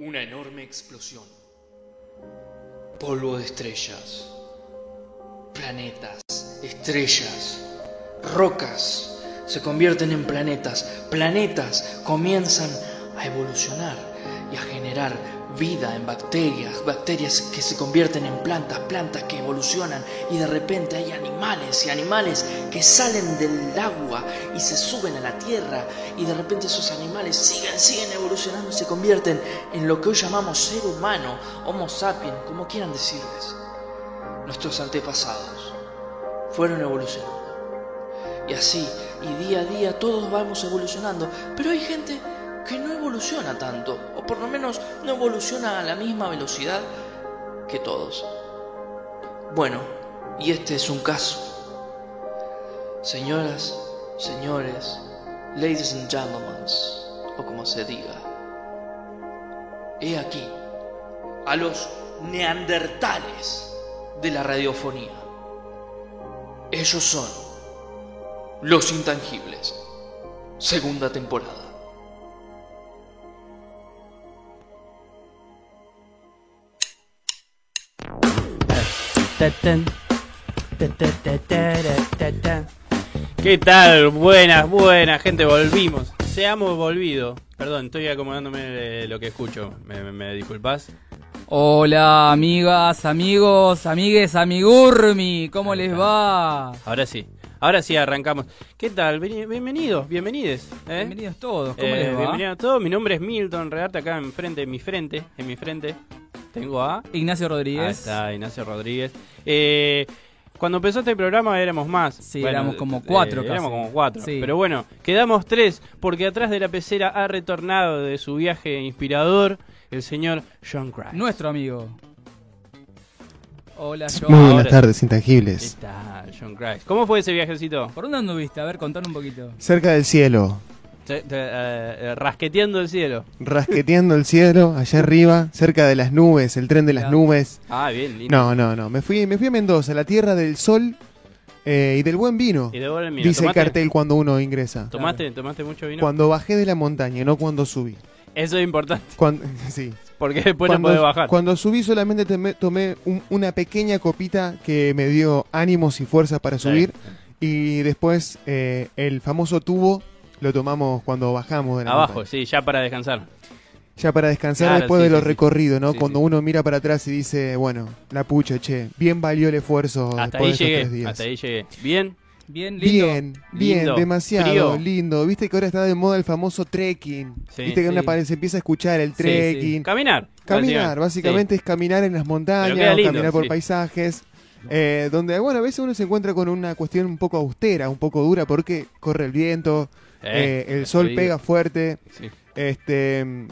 Una enorme explosión. Polvo de estrellas. Planetas, estrellas, rocas se convierten en planetas. Planetas comienzan a evolucionar y a generar vida en bacterias, bacterias que se convierten en plantas, plantas que evolucionan y de repente hay animales y animales que salen del agua y se suben a la tierra y de repente esos animales siguen, siguen evolucionando y se convierten en lo que hoy llamamos ser humano, Homo sapiens, como quieran decirles. Nuestros antepasados fueron evolucionando. Y así, y día a día todos vamos evolucionando, pero hay gente que no evoluciona tanto, o por lo menos no evoluciona a la misma velocidad que todos. Bueno, y este es un caso. Señoras, señores, ladies and gentlemen, o como se diga, he aquí a los neandertales de la radiofonía. Ellos son los intangibles. Segunda temporada. ¿Qué tal? Buenas, buenas, gente, volvimos. Seamos volvido. Perdón, estoy acomodándome lo que escucho. ¿Me, me, me disculpas? Hola, amigas, amigos, amigues, amigurmi, ¿cómo les va? Ahora sí. Ahora sí arrancamos. ¿Qué tal? Veni- Bienvenidos, bienvenides. ¿eh? Bienvenidos todos, ¿cómo Eh, les va? Bienvenidos a todos. Mi nombre es Milton Redarte acá enfrente, en mi frente, en mi frente. Tengo a Ignacio Ahí Rodríguez. está, Ignacio Rodríguez. Eh, cuando empezó este programa éramos más. eh, Sí, éramos como cuatro casi. Éramos como cuatro. Sí. Pero bueno, quedamos tres porque atrás de la pecera ha retornado de su viaje inspirador el señor John Christ. Nuestro amigo. Hola, John. Muy buenas tardes, intangibles. está, John Christ. ¿Cómo fue ese viajecito? ¿Por dónde anduviste? A ver, contanos un poquito. Cerca del cielo, Te- te- eh, eh, rasqueteando el cielo. rasqueteando el cielo, allá arriba, cerca de las nubes, el tren de las nubes. Ah, bien, lindo. No, no, no, me fui, me fui a Mendoza, la tierra del sol eh, y del buen vino. Y de vuelta, mira, Dice el ¿tomaste, cartel cuando uno ingresa. ¿Tomaste, ¿Tomaste mucho vino? Cuando bajé de la montaña, no cuando subí. Eso es importante, Cuando, sí. Porque después cuando, no podés bajar. cuando subí solamente tomé, tomé un- una pequeña copita que me dio ánimos y fuerzas para subir. Y después eh, el famoso tubo lo tomamos cuando bajamos de la Abajo, montaña. sí, ya para descansar. Ya para descansar Claro, después sí, de los sí, recorridos, ¿no? Cuando uno mira para atrás y dice, bueno, la pucha, che, bien valió el esfuerzo Hasta después ahí de estos tres llegué, días. hasta ahí llegué. Bien, Bien, lindo. Bien, bien, Lindo. demasiado Frío. lindo. Viste que ahora está de moda el famoso trekking. Sí, Viste que sí. una se empieza a escuchar el sí. trekking. caminar. Caminar, básicamente es caminar en las montañas, o caminar por sí. paisajes. eh, donde, bueno, a veces uno se encuentra con una cuestión un poco austera, un poco dura, porque corre el viento, eh, el sol pega fuerte. Sí. Este,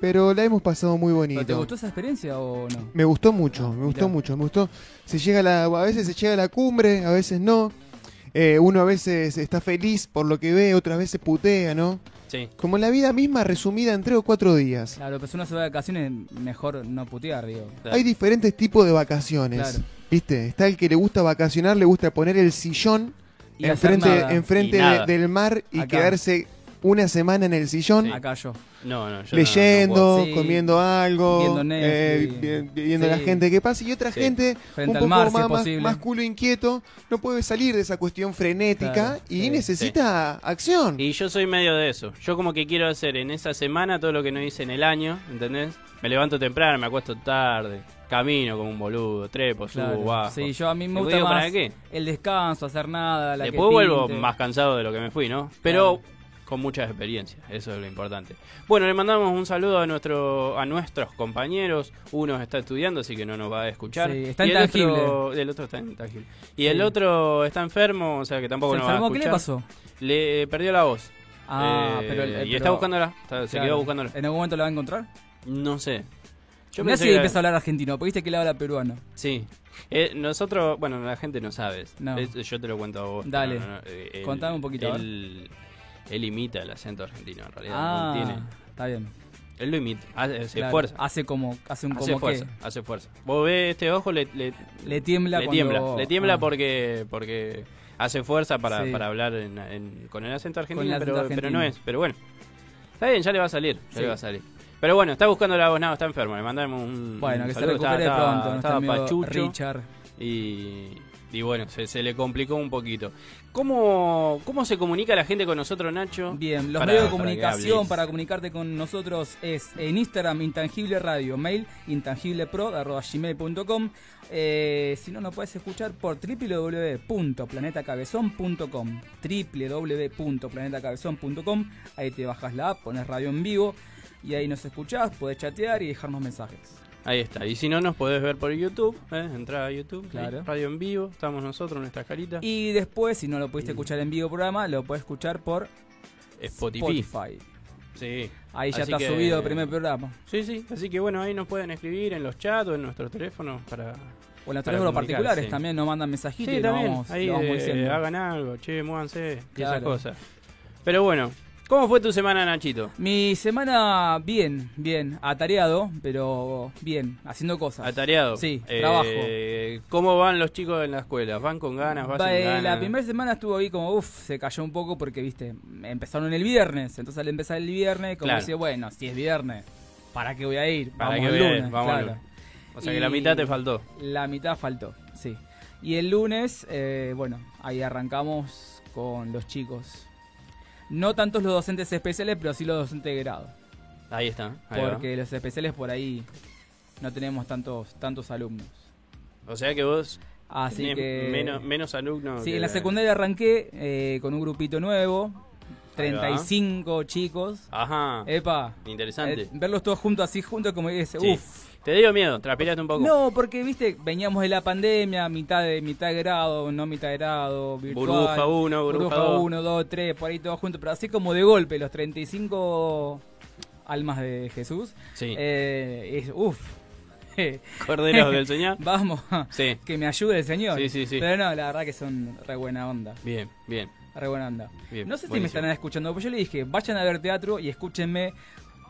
pero la hemos pasado muy bonito. ¿Pero ¿Te gustó esa experiencia o no? Me gustó mucho, Ah, me gustó mirá. mucho, me gustó. Se llega a, la, a veces se llega a la cumbre, a veces no. Eh, uno a veces está feliz por lo que ve, otras veces putea, ¿no? Sí. Como la vida misma resumida en tres o cuatro días. Claro, pues uno se va de vacaciones, mejor no putear, digo. Claro. Hay diferentes tipos de vacaciones. Claro. ¿Viste? Está el que le gusta vacacionar, le gusta poner el sillón enfrente, enfrente Y nada. de- del mar y Acá. quedarse una semana en el sillón. Sí. Acá yo. No, no, yo leyendo, no puedo. Sí. comiendo algo, Viendo Netflix. eh, vi- viendo Sí. la gente que pasa y otra Sí. gente Frente un al poco mar, si más, es más- culo inquieto no puede salir de esa cuestión frenética Claro, y sí. necesita acción. Y yo soy medio de eso. Yo como que quiero hacer en esa semana todo lo que no hice en el año, ¿entendés? Me levanto temprano, me acuesto tarde, camino como un boludo, trepo, subo, Claro. bajo. Sí, yo a mí me gusta digo, más ¿para qué? el descanso, hacer nada, la que Después vuelvo más cansado de lo que me fui, ¿no? Pero Claro. Con mucha experiencia, eso es lo importante. Bueno, le mandamos un saludo a nuestro a nuestros compañeros. Uno está estudiando, así que no nos va a escuchar. Sí, está y el otro, el otro está intangible. Y el otro está enfermo, o sea que tampoco ¿Se nos va a enfermó? ¿Qué escuchar. le pasó? Le perdió la voz. Ah, Eh, pero, el- y pero- está buscándola, está- se quedó buscándola. ¿En algún momento la va a encontrar? No sé. Yo Mirá pensé si empieza a hablar argentino, porque viste que él habla peruano. Sí. Eh, nosotros, bueno, la gente no sabe. No. Es- yo te lo cuento a vos. Dale. No, no, no, eh, Contame un poquito, ver. Él, imita el acento argentino, en realidad. Ah, no tiene. está bien. Él lo imita, hace, se Claro, esfuerza. Hace como, hace un Hace como fuerza, que hace fuerza. Vos ves este ojo, le, le, le tiembla le cuando... tiembla. Le tiembla Ah. porque, porque hace fuerza para, Sí. para hablar en- en- con el acento argentino, el acento pero, pero no es. Pero bueno, está bien, ya le va a salir. Ya Sí. le va a salir. Pero bueno, está buscando la voz, no, está enfermo. Le mandamos un. Bueno, un que se saludo. recupere Estaba- pronto. Richard. Y, y bueno, se, se le complicó un poquito. ¿Cómo, ¿Cómo se comunica la gente con nosotros, Nacho? Bien, los Para- medios de comunicación para, comunicarte con nosotros es en Instagram Intangible Radio, mail intangiblepro.gmail.com eh, Si no, nos puedes escuchar por www.planetacabezón.com www.planetacabezón.com Ahí te bajas la app, pones radio en vivo y ahí nos escuchás, podés chatear y dejarnos mensajes. Ahí está. Y si no, nos podés ver por YouTube. ¿eh? Entrá a YouTube. Claro. Radio en vivo. Estamos nosotros, nuestras caritas. Y después, si no lo pudiste escuchar en vivo programa, lo puedes escuchar por Spotify. Spotify. Sí. Ahí ya Así está que- subido el primer programa. Sí, sí. Así que bueno, ahí nos pueden escribir en los chats o en nuestros teléfonos para. O en los teléfonos particulares sí. también nos mandan mensajitos Sí, y lo también. vamos, ahí lo vamos eh, hagan algo, che, muévanse y esas cosas. Pero bueno, ¿cómo fue tu semana, Nachito? Mi semana bien, bien, atareado, pero bien, haciendo cosas. Atareado. Sí, Eh, trabajo. ¿Cómo van los chicos en la escuela? ¿Van con ganas? ¿Vas Va, eh, ganas? la primera semana estuvo ahí como, uff, se cayó un poco porque, viste, empezaron el viernes. Entonces al empezar el viernes, como Claro. decía, bueno, si es viernes, ¿para qué voy a ir? ¿Para Vamos qué el lunes, Vamos claro. lunes. O sea que la mitad te faltó. La mitad faltó, sí. Y el lunes, eh, bueno, ahí arrancamos con los chicos. No tantos los docentes especiales, pero sí los docentes de grado. Ahí está. ahí va. Porque los especiales por ahí no tenemos tantos tantos alumnos. O sea que vos Así tenés que menos, menos alumnos. Sí, que en la secundaria arranqué eh, con un grupito nuevo, Ahí va. 35 chicos. Ajá. Epa, Interesante. eh, verlos todos juntos así juntos como que dice, Sí. uff. Te dio miedo, transpiraste un poco. No, porque viste, veníamos de la pandemia, mitad de mitad de grado, no mitad de grado, virtual. Burbuja 1, burbuja 2. 1, 2, 3, por ahí todos juntos, pero así como de golpe, los 35 almas de Jesús. Sí. Eh, es, uff. Corderos del Señor. Vamos, Sí. que me ayude el Señor. Sí, sí, sí. Pero no, la verdad que son re buena onda. Bien, bien. Re buena onda. Bien, no sé si me estarán escuchando, pues yo le dije, vayan a ver teatro y escúchenme.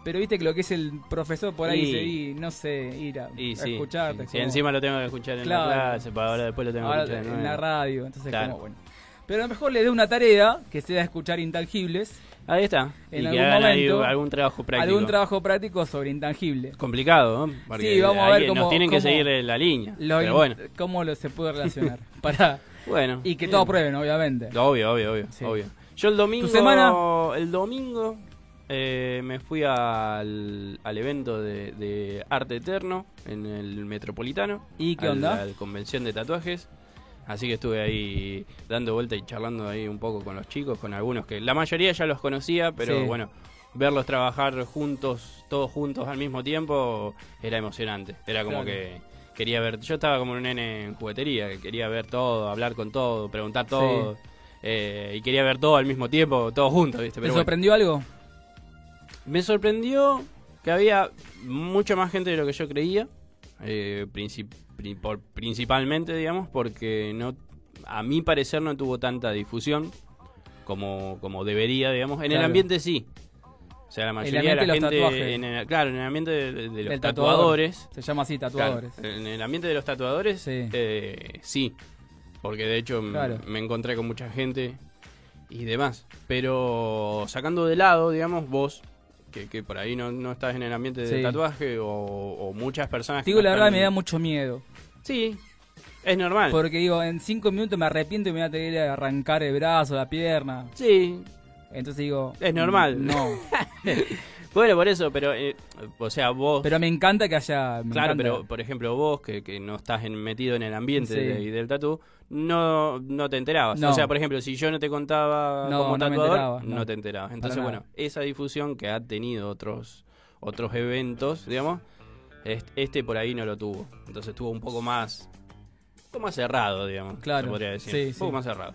Pero viste que lo que es el profesor por ahí Y- dice, y no sé, ir a, Y a sí. escucharte. Como- encima lo tengo que escuchar en Claro. la clase, para ahora después lo tengo ahora que escuchar en la radio, entonces Claro. como bueno. Pero a lo mejor le dé una tarea que sea escuchar intangibles, Ahí está. En y que algún hagan ahí momento, algún trabajo práctico. algún trabajo práctico sobre intangibles. Complicado, ¿no? Porque Sí, vamos a ver que- cómo- nos tienen que seguir la línea. Pero bueno, ¿Cómo lo se puede relacionar? Para bueno. Y que bien. todos prueben, obviamente. Obvio, obvio, obvio, Sí. obvio. Yo el domingo. ¿Tu semana? El domingo eh, me fui al, al evento de, de Arte Eterno en el Metropolitano. ¿Y qué al- onda? A la convención de tatuajes. Así que estuve ahí dando vuelta y charlando ahí un poco con los chicos, con algunos que la mayoría ya los conocía, pero Sí. bueno, verlos trabajar juntos, todos juntos al mismo tiempo, era emocionante. Era como Claro. que quería ver, yo estaba como un nene en juguetería, que quería ver todo, hablar con todo, preguntar todo. eh, y quería ver todo al mismo tiempo, todos juntos, ¿viste? ¿Te Pero bueno. sorprendió algo? Me sorprendió que había mucha más gente de lo que yo creía, eh, princip- pri- por- principalmente, digamos, porque no, a mi parecer no tuvo tanta difusión como, como debería, digamos. En el Claro. ambiente sí. O sea, la mayoría de la gente, tatuajes. en el- claro, en el ambiente de, de los tatuador. tatuadores, Se llama así, claro, tatuadores. en el ambiente de los tatuadores, Sí. eh, sí, porque de hecho Claro. me encontré con mucha gente y demás. Pero sacando de lado, digamos, vos, que, que por ahí no, no estás en el ambiente de Sí. tatuaje, o, o muchas personas que Digo, la verdad, me da mucho miedo. Sí, es normal. Porque digo, en cinco minutos me arrepiento y me voy a tener que arrancar el brazo, la pierna. Sí, Entonces digo... Es normal. No. bueno, por eso, pero, eh, o sea, vos... Pero me encanta que haya... Claro, encanta. pero por ejemplo vos que, que no estás en- metido en el ambiente Sí. de- del tatu, no, no te enterabas. No. O sea, por ejemplo, si yo no te contaba No, como tatuador, enteraba, no. no. te enterabas. Entonces, bueno, esa difusión que ha tenido otros otros eventos, digamos, est- este por ahí no lo tuvo. Entonces estuvo un poco más un poco más cerrado, digamos, Claro, se podría decir. sí, un poco sí. más cerrado.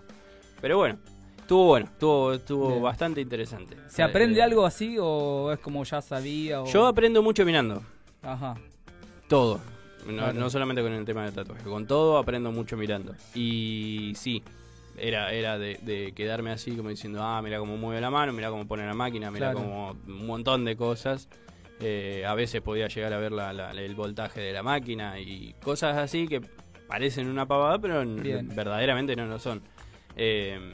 Pero bueno, estuvo bueno, estuvo estuvo Bien. bastante interesante. ¿Se aprende Eh, algo así o es como ya sabía? O... Yo aprendo mucho mirando. Ajá. Todo. No, Claro. no solamente con el tema del tatuaje, con todo aprendo mucho mirando. Y sí, era, era de, de quedarme así como diciendo, ah, mira cómo mueve la mano, mira cómo pone la máquina, mira Claro. como un montón de cosas. Eh, a veces podía llegar a ver la- la- el voltaje de la máquina y cosas así que parecen una pavada, pero verdaderamente no lo son. Eh,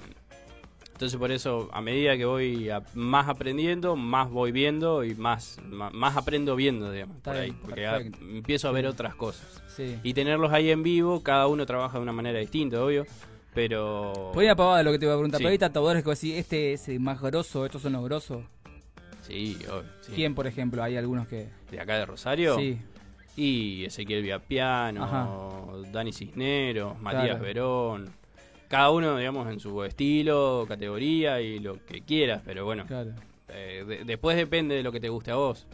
Entonces por eso, a medida que voy a- más aprendiendo, más voy viendo y más, más, aprendo viendo, digamos, Está por ahí. bien, Porque a- empiezo a ver otras cosas. Sí. Y tenerlos ahí en vivo, cada uno trabaja de una manera distinta, obvio. Pero... Una pavada lo que te iba a preguntar. Sí. Pero hay tatuadores que decís, este es el más grosso, estos son los grosos. Sí, obvio, sí. ¿Quién, por ejemplo? Hay algunos que. ¿De acá de Rosario? Sí. Y Ezequiel Viapiano, Ajá. Dani Cisneros, Matías Claro. Verón. Cada uno, digamos, en su estilo, categoría y lo que quieras. Pero bueno, Claro. eh, de- después depende de lo que te guste a vos.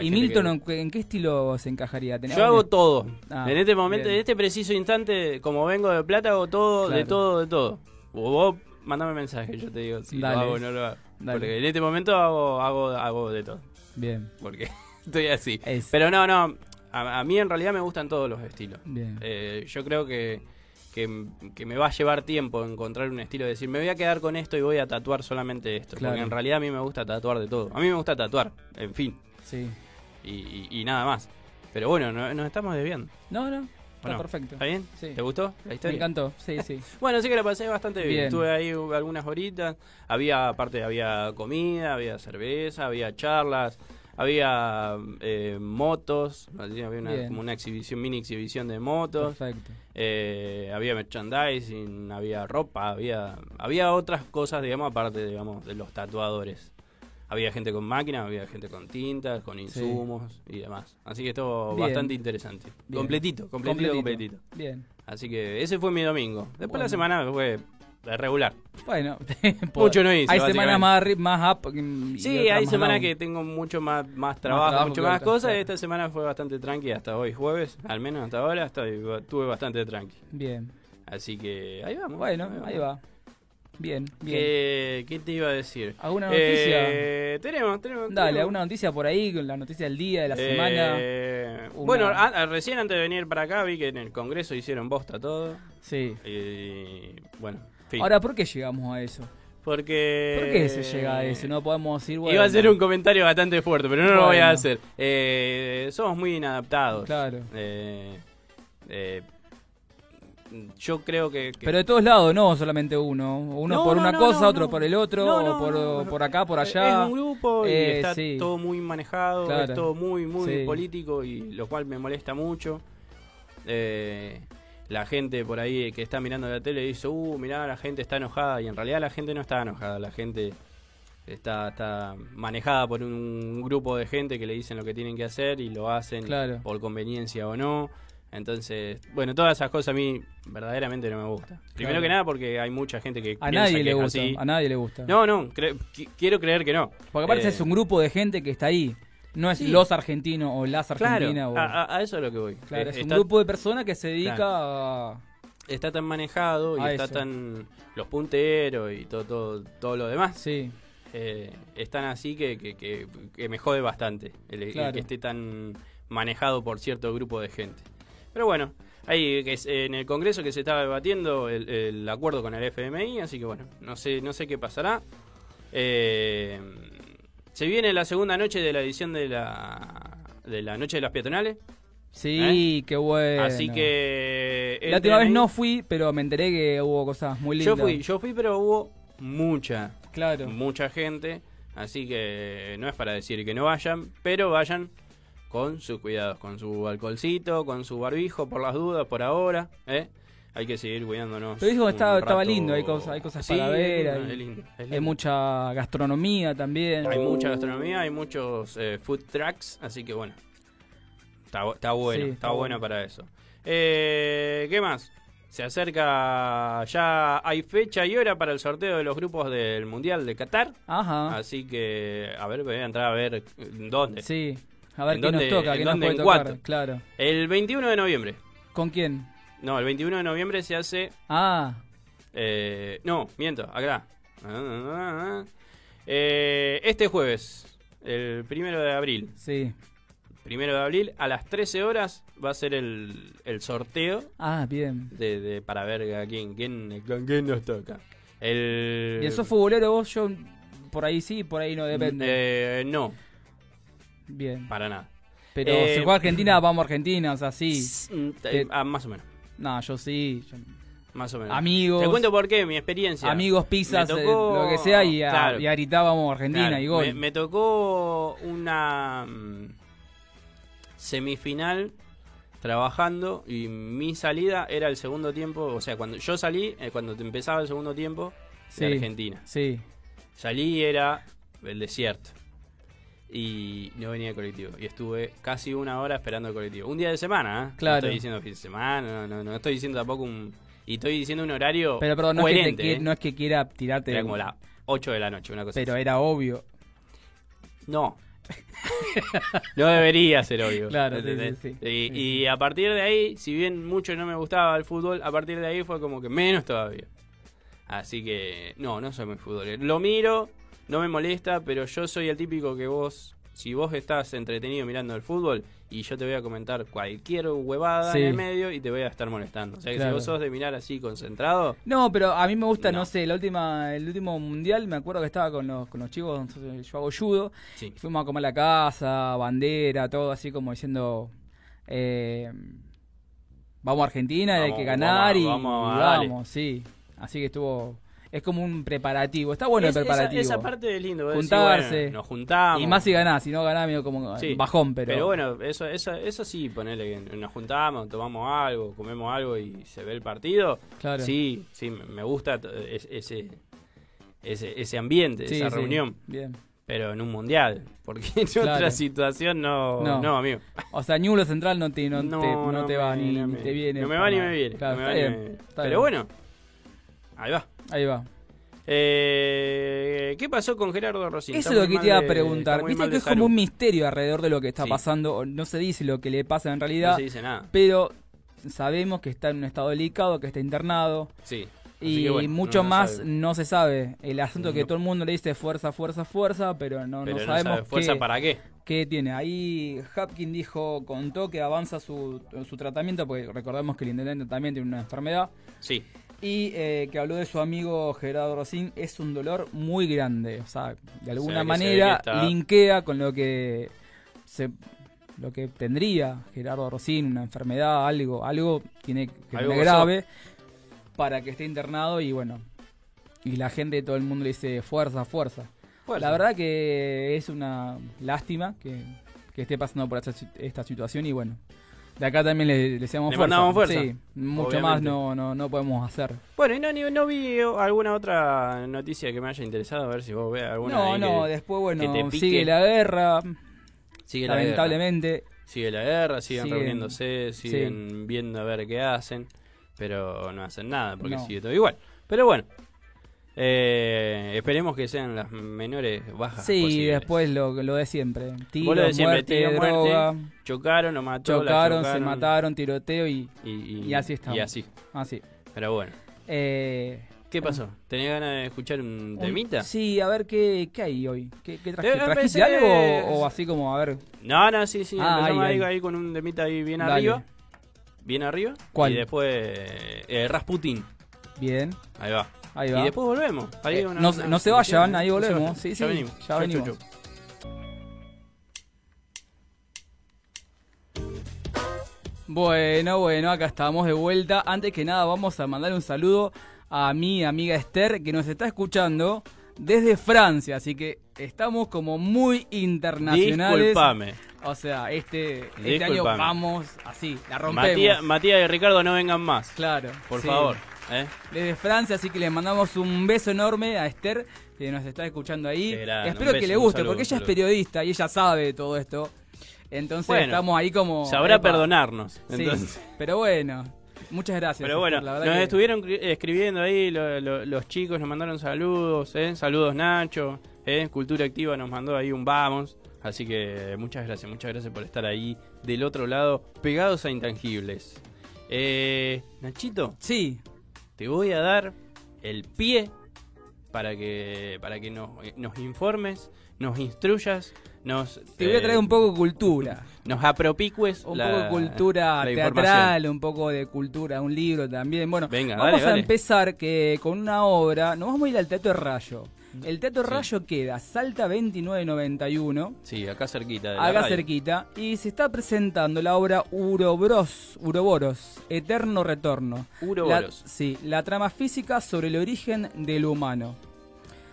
¿Y Milton que- en, qué- estilo se encajaría? ¿Tenés Yo hago todo. Ah, en este momento, bien. en este preciso instante, como vengo de plata, hago todo, de todo, de todo. O vos mandame mensaje, yo te digo si Dale. lo hago o no lo hago. Dale. Porque en este momento hago, hago, hago de todo. Bien. Porque estoy así. Es- Pero no, no. A, a mí en realidad me gustan todos los estilos. Bien. Eh, yo creo que, que, que me va a llevar tiempo encontrar un estilo de decir, me voy a quedar con esto y voy a tatuar solamente esto. Claro. Porque en realidad a mí me gusta tatuar de todo. A mí me gusta tatuar, en fin. Sí. Y, y- y nada más. Pero bueno, no- nos estamos desviando. No, no. Está Bueno, perfecto. ¿Está bien? Sí. ¿Te gustó la Me historia? encantó. Sí, sí. Bueno, sí que la pasé bastante bien. Bien. Estuve ahí algunas horitas. Había, aparte, había comida, había cerveza, había charlas, había eh, motos. Había una, como una exhibición, mini exhibición de motos. Perfecto. eh, había merchandising, había ropa, había, había otras cosas, digamos, aparte, digamos, de los tatuadores. Había gente con máquinas, había gente con tintas, con insumos y demás. Así que estuvo Bien. bastante interesante. Bien. Completito, completito, completito. Bien. Así que ese fue mi domingo. Después Bueno. la semana fue regular. Bueno, Mucho no hice, Hay semanas más, más up. y- Sí, hay más semanas que tengo mucho más, más trabajo, trabajo mucho más cosas. Esta semana fue bastante tranqui hasta hoy, jueves, al menos hasta ahora, estoy, estuve bastante tranqui. Bien. Así que ahí vamos. Bueno, ahí va. Bien, bien. ¿Qué, qué te iba a decir? ¿Alguna noticia? Eh, tenemos, tenemos. Dale, tenemos. alguna noticia por ahí, con la noticia del día, de la semana. Eh, Una- Bueno, a- a- recién antes de venir para acá vi que en el Congreso hicieron bosta todo. Sí. Y bueno, en fin. Ahora, ¿por qué llegamos a eso? porque. ¿Por qué se llega a eso? No podemos decir, bueno. Iba a ser un comentario bastante fuerte, pero no lo voy a hacer. Eh, somos muy inadaptados. Claro. Eh, eh, yo creo que. que- Pero de todos lados, no solamente uno. Uno No, por no, una no, cosa, otro por el otro, por, por acá, por allá. Es un grupo y Eh, está sí. todo muy manejado, Claro. es todo muy, muy Sí. político y lo cual me molesta mucho. Eh, la gente por ahí que está mirando la tele dice, uh, mirá, la gente está enojada y en realidad la gente no está enojada, la gente está, está manejada por un grupo de gente que le dicen lo que tienen que hacer y lo hacen Claro. por conveniencia o no. Entonces, bueno, todas esas cosas a mí verdaderamente no me gustan. Primero que nada porque hay mucha gente que A nadie que le gusta. así. A nadie le gusta. No, no, cre- quiero creer que no. Porque aparte Eh, es un grupo de gente que está ahí. No es Sí. los argentinos o las Claro, argentinas. o- a, eso es lo que voy. claro, Eh, es un está, grupo de personas que se dedica a. está tan manejado y A está eso. tan los punteros y todo todo, todo lo demás. Sí, eh, están así que, que, que- que me jode bastante el, el Claro. que esté tan manejado por cierto grupo de gente. Pero bueno, es- en el Congreso que se estaba debatiendo el, el acuerdo con el FMI, así que bueno, no sé, no sé qué pasará. Eh, se viene la segunda noche de la edición de la, de la Noche de las Peatonales, sí, qué bueno. ¿Eh? así que... La última vez no fui, pero me enteré que hubo cosas muy Yo lindas. fui, yo fui, pero hubo mucha, Claro. mucha gente, así que no es para decir que no vayan, pero vayan con sus cuidados, con su alcoholcito, con su barbijo, por las dudas, por ahora, ¿eh? Hay que seguir cuidándonos. Pero dijo estaba- estaba lindo, hay cosas- hay cosas Sí, para ver, es hay- lindo, es lindo, es Hay mucha gastronomía también. Hay mucha gastronomía, hay muchos eh, food trucks, así que bueno. Está, está bueno, Sí, está, está bueno bueno. para eso. Eh, ¿Qué más? Se acerca, ya hay fecha y hora para el sorteo de los grupos del Mundial de Qatar. Ajá. Así que, a ver, voy a entrar a ver dónde. Sí. A ver ¿En qué dónde- nos toca, qué nos puede ¿En tocar. Claro. El 21 de noviembre. ¿Con quién? No, el 21 de noviembre se hace... Ah, eh, no, miento, acá. Eh, este jueves, el primero de abril. sí. Primero de abril, a las 13 horas va a ser el, el sorteo Ah, bien. de, de- para ver a quién, quién, quién nos toca. El, ¿Y sos futbolero vos? Yo por ahí sí, por ahí no depende. Eh, no, bien. para nada. Pero eh, si juega Argentina, vamos a Argentina, o sea, sí. Mm, ah, más o menos. No, yo sí. yo- Más o menos. Amigos. Te cuento por qué, mi experiencia. Amigos, pizzas, eh, lo que sea, y, a- Claro. y a gritábamos Argentina Claro, y gol. Me, me tocó una mm, semifinal trabajando y mi salida era el segundo tiempo, o sea, cuando yo salí, eh, cuando empezaba el segundo tiempo Sí. de Argentina. Sí. Salí y era el desierto. Y no venía el colectivo. Y estuve casi una hora esperando el colectivo. Un día de semana, ¿eh? Claro. No estoy diciendo fin de semana, no, no, no estoy diciendo tampoco un... Y estoy diciendo un horario Pero perdón, no, es que, te ¿eh? no es que quiera tirarte. Era como las 8 de la noche, una cosa Pero así. era obvio. No. no debería ser obvio. Claro, sí, sí, sí. Y, y a partir de ahí, si bien mucho no me gustaba el fútbol, a partir de ahí fue como que menos todavía. Así que, no, no soy muy futbolero. Lo miro, no me molesta, pero yo soy el típico que vos, si vos estás entretenido mirando el fútbol y yo te voy a comentar cualquier huevada Sí. en el medio y te voy a estar molestando. O sea que si vos sos de mirar así concentrado, No, pero a mí me gusta, no, No. sé, la última, el último mundial, me acuerdo que estaba con los, con los chicos, yo hago judo, sí. y fuimos a comer la casa, bandera, todo así como diciendo, eh, vamos a Argentina, hay Vamos, que ganar vamos, y vamos, y vamos, sí. Así que estuvo, es como un preparativo, está bueno Es- el esa- preparativo. Esa, parte es lindo. Juntarse. bueno, nos juntamos. y más si ganás, si no ganás, medio como Sí, bajón, pero... bueno, eso, eso, eso sí, ponele que nos juntamos, tomamos algo, comemos algo y se ve el partido. Claro. Sí, sí, me gusta ese, ese, ese ambiente, Sí, esa sí, reunión. Bien. Pero en un mundial, porque en Claro. otra situación no, No. no, amigo. O sea, Ñulo Central no te, no te, no te va me- ni, no te viene. No me va ni me viene. Claro, no me va ni me viene. Pero bien. bueno, ahí va. Ahí va. Eh, ¿Qué pasó con Gerardo Rosín? Eso es lo que te iba a preguntar. Viste que es como un misterio alrededor de lo que está Sí. pasando. No se dice lo que le pasa en No realidad, se dice nada. pero sabemos que está en un estado delicado, que está internado. Sí. Así Y bueno, mucho no- no más sabe. no se sabe. El asunto que No. todo el mundo le dice fuerza, fuerza, fuerza, pero no, Pero no no sabemos sabe fuerza qué, para qué. qué tiene. Ahí Hapkin dijo, contó que avanza su, su tratamiento, porque recordemos que el intendente también tiene una enfermedad. Sí. Y eh, que habló de su amigo Gerardo Rosín, es un dolor muy grande. O sea, de alguna manera linkea con lo que se lo que tendría Gerardo Rosín, una enfermedad, algo, algo tiene que Algo grave para que esté internado y bueno. Y la gente, todo el mundo le dice fuerza, fuerza. Fuerza. La verdad que es una lástima que, que esté pasando por esta, esta situación y bueno. De acá también le, le Le fuerza. mandamos fuerza. Sí, mucho más no, no, no podemos hacer. Bueno, y no, ni- no vi alguna otra noticia que me haya interesado, a ver si vos ves alguna. No, no, que después bueno, sigue la guerra, sigue la guerra. lamentablemente. Sigue la guerra, siguen, Siguen- reuniéndose, siguen viendo a ver qué hacen, pero no hacen nada porque No. sigue todo igual. Pero bueno, eh, esperemos que sean las menores bajas. Sí, posibles. después lo, lo de siempre. Tiro, lo de siempre, muerte, tiro, muerte, Chocaron, lo mató, la chocaron, se mataron, tiroteo y Y, y- y así estamos. Y así. así. Pero bueno, Eh, ¿qué pasó? ¿Tenés ganas de escuchar un un- temita? Sí, a ver qué, qué hay hoy. ¿Qué, qué traje- Eh, ¿Trajiste algo o, o así como, a ver? No, no, sí, sí. Ah, ahí, ahí, ahí. ahí con un temita ahí bien Dale. arriba. Bien arriba. ¿Cuál? Y después eh, Rasputin. Bien, Ahí va. Ahí va. Y después volvemos. Ahí Eh, una- no, una- no se vayan, ahí no se volvemos. vayan. Sí, sí, ya venimos. ya venimos. Bueno, bueno, acá estamos de vuelta. Antes que nada, vamos a mandar un saludo a mi amiga Esther, que nos está escuchando desde Francia. Así que estamos como muy internacionales. Disculpame. O sea, este, este año vamos así, la rompemos. Matías, y Ricardo no vengan más. Claro. Por sí. favor. ¿Eh? Desde Francia, así que le mandamos un beso enorme a Esther, que nos está escuchando ahí. Grande, Espero que le guste, saludo, porque ella es periodista y ella sabe todo esto. Entonces Bueno, estamos ahí como... Sabrá epa. perdonarnos. Sí, Entonces. pero bueno, muchas gracias. Pero bueno, la nos que- estuvieron cri- escribiendo ahí lo- lo- los chicos, nos mandaron saludos, ¿eh? saludos Nacho, ¿eh? Cultura Activa nos mandó ahí un vamos, así que muchas gracias, muchas gracias por estar ahí del otro lado, pegados a intangibles. Eh, Nachito, Sí, te voy a dar el pie para que para que nos, nos informes, nos instruyas, nos te voy a traer eh, un poco de cultura. nos apropicues Un la- poco de cultura teatral, un poco de cultura, un libro también. Bueno, Venga, vamos dale, a dale. empezar que con una obra, nos vamos a ir al Teatro Rayo. El Teatro Sí. Rayo queda Salta 2991, Sí, acá cerquita. De la acá radio. cerquita, y se está presentando la obra Urobros, Uroboros, Eterno Retorno. La, Uroboros. sí, la trama física sobre el origen del humano.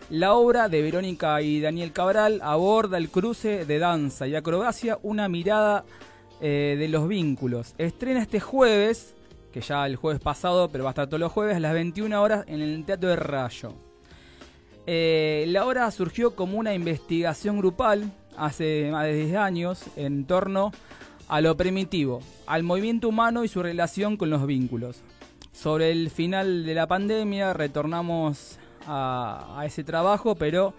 La obra de Verónica y Daniel Cabral aborda el cruce de danza y acrobacia, una mirada eh, de los vínculos. Estrena este jueves, que ya el jueves pasado, pero va a estar todos los jueves, a las 21 horas en el Teatro de Rayo. Eh, la obra surgió como una investigación grupal hace más de 10 años en torno a lo primitivo, al movimiento humano y su relación con los vínculos. Sobre el final de la pandemia retornamos a, a ese trabajo, pero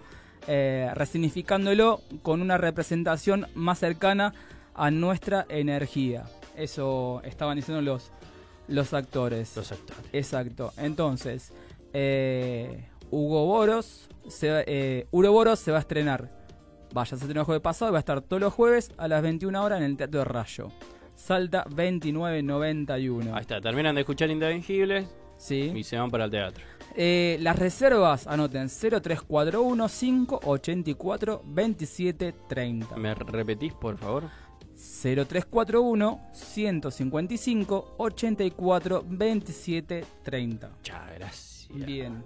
eh, resignificándolo con una representación más cercana a nuestra energía. Eso estaban diciendo los, los actores. Los actores. Exacto. Entonces, eh, Hugo Boros, se, va- eh, Uroboros se va a estrenar. Vaya, se estrenó el jueves pasado y va a estar todos los jueves a las 21 horas en el Teatro de Rayo. Salta 2991. Ahí está, terminan de escuchar Intangibles Sí. y se van para el teatro. Eh, las reservas, anoten 0341 584 2730. ¿Me repetís, por favor? 0341 155 84 2730. Muchas gracias. Bien.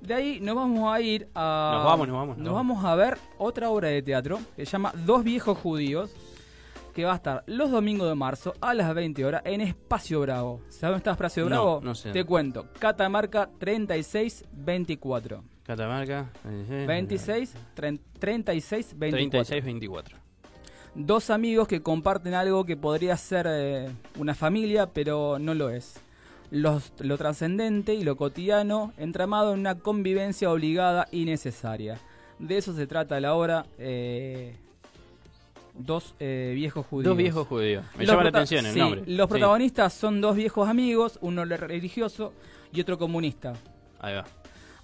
De ahí nos vamos a ir a. Nos vamos, nos vamos, nos Nos vamos a ver otra obra de teatro que se llama Dos viejos judíos. Que va a estar los domingos de marzo a las 20 horas en Espacio Bravo. ¿Sabes dónde está Espacio No, Bravo? no sé. Te cuento. Catamarca 3624. Catamarca. 26, 36, 24. 36, 24. Dos amigos que comparten algo que podría ser eh, una familia, pero no lo es. Los- lo trascendente y lo cotidiano entramado en una convivencia obligada y necesaria. De eso se trata la obra eh, Dos eh, viejos judíos. Dos viejos judíos. Me Los llama la atención el sí, nombre. Los Sí, protagonistas son dos viejos amigos, uno religioso y otro comunista. Ahí va.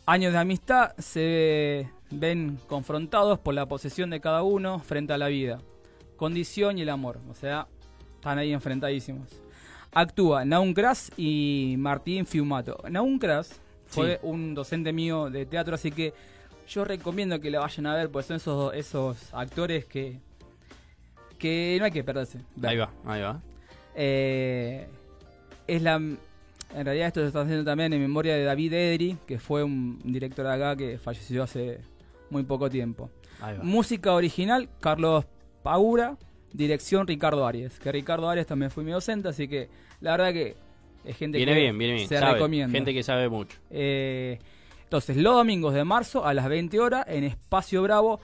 Años de amistad se ven confrontados por la posesión de cada uno frente a la vida, condición y el amor. O sea, están ahí enfrentadísimos. Actúa Naum Kras y Martín Fiumato. Naum Kras fue un docente mío de teatro, así que yo recomiendo que la vayan a ver, pues son esos, esos actores que, que no hay que perderse. ver. Ahí va, ahí va. Eh, es la. En realidad, esto se está haciendo también en memoria de David Edry, que fue un director acá que falleció hace muy poco tiempo. Música original, Carlos Paura. Dirección, Ricardo Arias. Que Ricardo Arias también fue mi docente, así que la verdad que es gente Viene que bien, viene bien. se sabe. recomienda. Gente que sabe mucho. Eh, entonces, los domingos de marzo a las 20 horas en Espacio Bravo,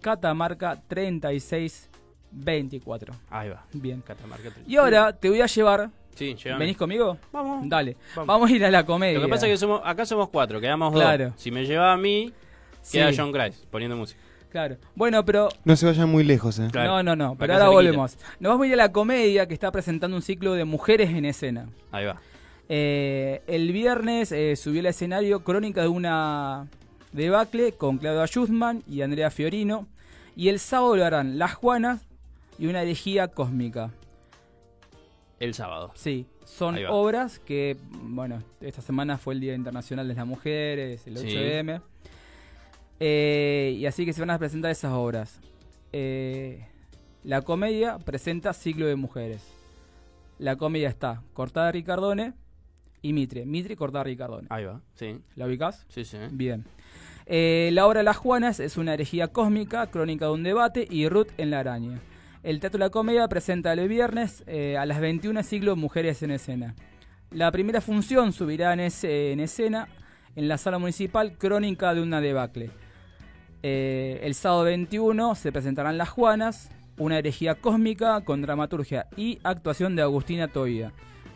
Catamarca 3624. Ahí va. Bien. Catamarca. Y ahora te voy a llevar. Sí, llévame. ¿Venís conmigo? Vamos. Dale. Vamos. Vamos. a ir a la comedia. Lo que pasa es que somos, acá somos cuatro, quedamos Claro. dos. Si me lleva a mí, Sí, queda John Grice poniendo música. Claro. Bueno, pero. No se vayan muy lejos, ¿eh? Claro. No, no, no. Pero ahora volvemos. Nos vamos a ir a la comedia que está presentando un ciclo de mujeres en escena. Ahí va. Eh, el viernes eh, subió al escenario Crónica de una debacle con Claudia Schuzman y Andrea Fiorino. Y el sábado lo harán Las Juanas y una herejía cósmica. El sábado. Sí, son obras que, bueno, esta semana fue el Día Internacional de las Mujeres, el Sí. 8M. Eh, y así que se van a presentar esas obras. Eh, la comedia presenta Ciclo de Mujeres. La comedia está Cortada Ricardone y Mitre. Mitre y Cortada Ricardone. Ahí va. Sí, ¿La ubicás? sí, sí. Bien. Eh, la obra Las Juanas es una herejía cósmica, crónica de un debate y Ruth en la araña. El Teatro de la Comedia presenta el viernes a las 21 siglo Mujeres en Escena. La primera función subirá en, ese- en escena en la sala municipal Crónica de una debacle. Eh, el sábado 21 se presentarán Las Juanas, una herejía cósmica con dramaturgia y actuación de Agustina Toía.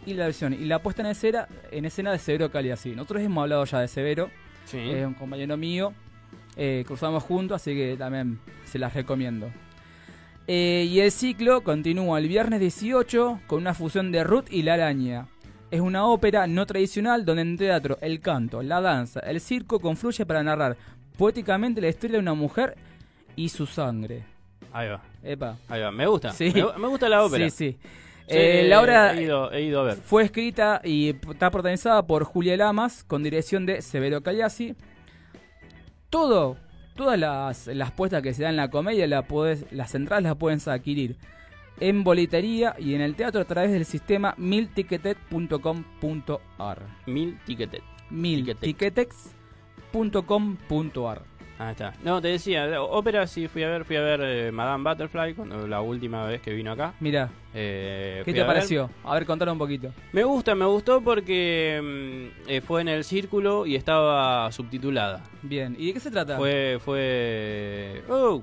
Y la versión y la puesta en escena, en escena de Severo Caliasí. Nosotros hemos hablado ya de Severo, Sí. es un compañero mío. Eh, cruzamos juntos, así que también se las recomiendo. Eh, y el ciclo continúa el viernes 18 con una fusión de Ruth y la araña. Es una ópera no tradicional donde en teatro el canto, la danza, el circo confluye para narrar poéticamente la historia de una mujer y su sangre. Ahí va. Epa. Ahí va. Me gusta. Sí. Me, me gusta la ópera. Sí, sí. Sí, Eh, la obra He ido, he ido a ver. fue escrita y está protagonizada por Julia Lamas con dirección de Severo Caliasi. todo, todas las, las puestas que se dan en la comedia, la podés- las entradas las pueden adquirir en boletería y en el teatro a través del sistema milticketed.com.ar. Mil ticketed. milticketex.com.ar. Ahí está. No, te decía, ópera sí fui a ver, fui a ver eh, Madame Butterfly cuando la última vez que vino acá. Mira, Eh, ¿qué te a ver. pareció? A ver, contanos un poquito. Me gusta, me gustó porque mm, eh, fue en el círculo y estaba subtitulada. Bien, ¿y de qué se trata? Fue, fue, uh,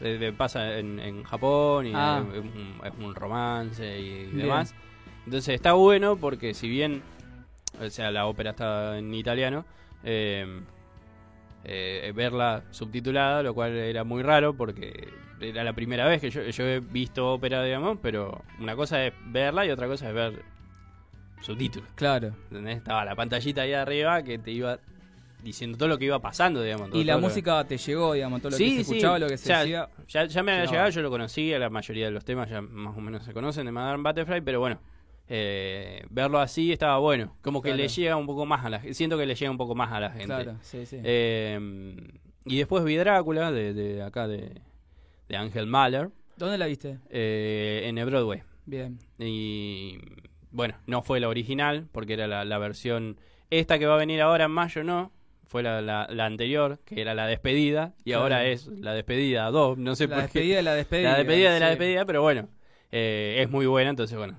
de- pasa en, en Japón y Ah. es, un, es un romance y Bien. demás. Entonces está bueno porque si bien, o sea, la ópera está en italiano, eh, eh, verla subtitulada, lo cual era muy raro porque era la primera vez que yo, yo he visto ópera, digamos, pero una cosa es verla y otra cosa es ver subtítulos. Claro. ¿entendés? Estaba la pantallita ahí arriba que te iba diciendo todo lo que iba pasando, digamos. todo- Y la todo música te llegó, digamos, todo lo que se sí. escuchaba, lo que se Ya- decía. Ya, ya me había llegado, yo lo conocía, la mayoría de los temas ya más o menos se conocen de Madame Butterfly, pero bueno, eh, verlo así estaba bueno. Como que le llega un poco más a la gente. Siento que le llega un poco más a la gente. Claro, sí, sí. Eh, y después vi Drácula, de, de acá de, de Ángel Mahler, ¿Dónde la viste? eh, en el Broadway. Bien. Y bueno, no fue la original, porque era la, la versión. Esta que va a venir ahora en mayo, no. Fue la, la, la anterior, que era la despedida, y Claro. ahora es la despedida 2. No sé La despedida de la despedida. La despedida de la despedida, pero bueno, eh, es muy buena, entonces bueno,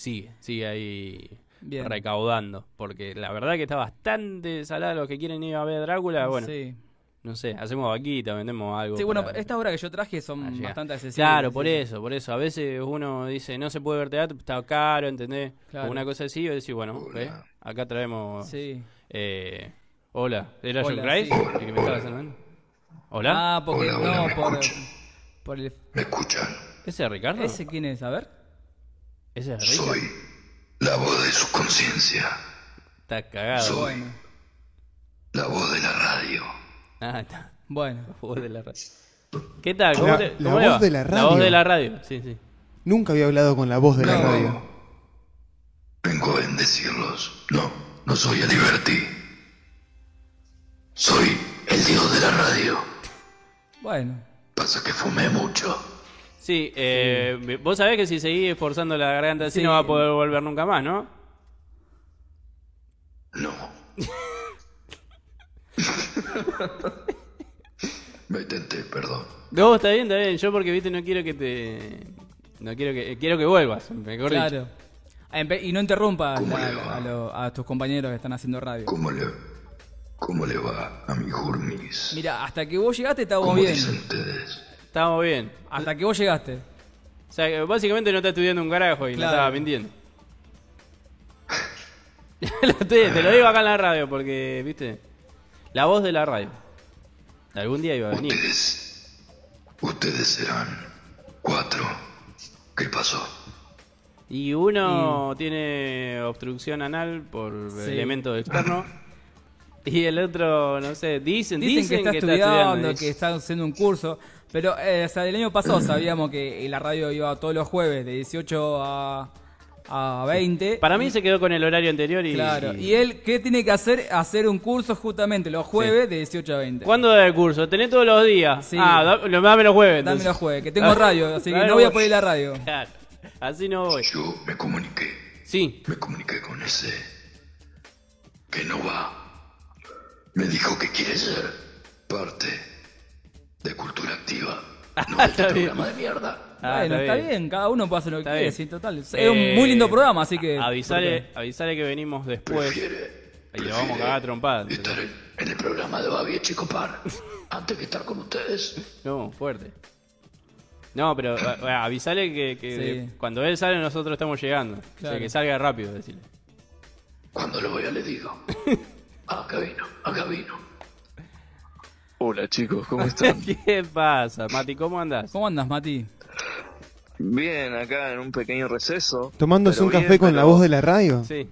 sigue, sigue ahí Bien. recaudando. Porque la verdad que está bastante salada los que quieren ir a ver Drácula. Bueno, Sí. no sé, hacemos vaquita, vendemos algo. Sí, bueno, para- estas obras que yo traje son bastante accesibles. Claro, por sí, sí. eso, por eso. A veces uno dice, no se puede ver teatro, está caro, ¿entendés? Claro. O una cosa así, o decir, bueno, acá traemos... Sí. eh, hola, ¿era John Hola, Grace? sí. ¿El que me estaba saludando? ¿Hola? Ah, porque Hola, hola, no, ¿me por, por el... ¿Me escuchan? ¿Ese es Ricardo? ¿Ese quién es? A ver. ¿Ese es Richard? Soy la voz de su conciencia, Está cagado. Soy. Bueno, la voz de la radio. Ah, está. bueno. La voz de la radio. ¿Qué tal? ¿Cómo La- te- la cómo voz va? de la La voz radio. de la radio, sí, sí. Nunca había hablado con la voz de la No. radio. Vengo a bendecirlos. No, no soy el Liberty. Soy el dios de la radio. Bueno. Pasa que fumé mucho. Sí, eh, vos sabés que si seguís esforzando la garganta así Sí. no va a poder volver nunca más, ¿no? No. Me tenté, perdón. No, está bien, está bien. Yo porque, viste, no quiero que te... No quiero que... Quiero que vuelvas, mejor. Claro. Ve- Y no interrumpas ¿Cómo la- le va? a, lo- a tus compañeros que están haciendo radio. ¿Cómo le, cómo le va a mi Jurmis? Mira, hasta que vos llegaste estábamos ¿Cómo bien. dicen ustedes? Estamos bien. Hasta que vos llegaste. O sea, que básicamente no está estudiando un carajo y no Claro. estaba mintiendo. Lo estoy- te lo digo acá en la radio porque, viste, la voz de la radio. Algún día iba a venir. Ustedes. Ustedes serán cuatro. ¿Qué pasó? Y uno tiene obstrucción anal por Sí. elemento externo. Y el otro, no sé, dicen, Dicen, que está estudiando, que está haciendo un curso. Pero eh, o sea, el año pasado sabíamos que la radio iba todos los jueves de 18 a, a 20. Para mí se quedó con el horario anterior y... Claro. Y él, ¿qué tiene que hacer? Hacer un curso justamente los jueves de 18 a 20. ¿Cuándo da el curso? ¿Tenés todos los días? Sí. Ah, da- lo- dame los jueves. Dame los jueves, que tengo radio, así que Dame no voy a los poder ir a la radio. Claro, así no voy. Yo me comuniqué. Sí, Me comuniqué con ese. Que no va. Me dijo que quiere ser parte de cultura activa. No de este programa de mierda. Ah, bueno, está bien. cada uno puede hacer lo que Está quiere, bien. sí, total. Es Eh, un muy lindo programa, así que. Avisale, avisale que venimos después Prefiere. y le vamos a cagar a trompada. Estar en, en el programa de Babi Chicopar. antes que estar con ustedes. No, fuerte. No, pero a- a- avisale que, que Sí. cuando él sale nosotros estamos llegando. O sea, Claro. que salga rápido, decirle. Cuando lo vea le digo. Acá vino, acá vino. Hola chicos, ¿cómo están? ¿Qué pasa, Mati? ¿Cómo andás? ¿Cómo andas, Mati? Bien, acá en un pequeño receso. Tomándose un bien, café con la voz de la radio. Sí.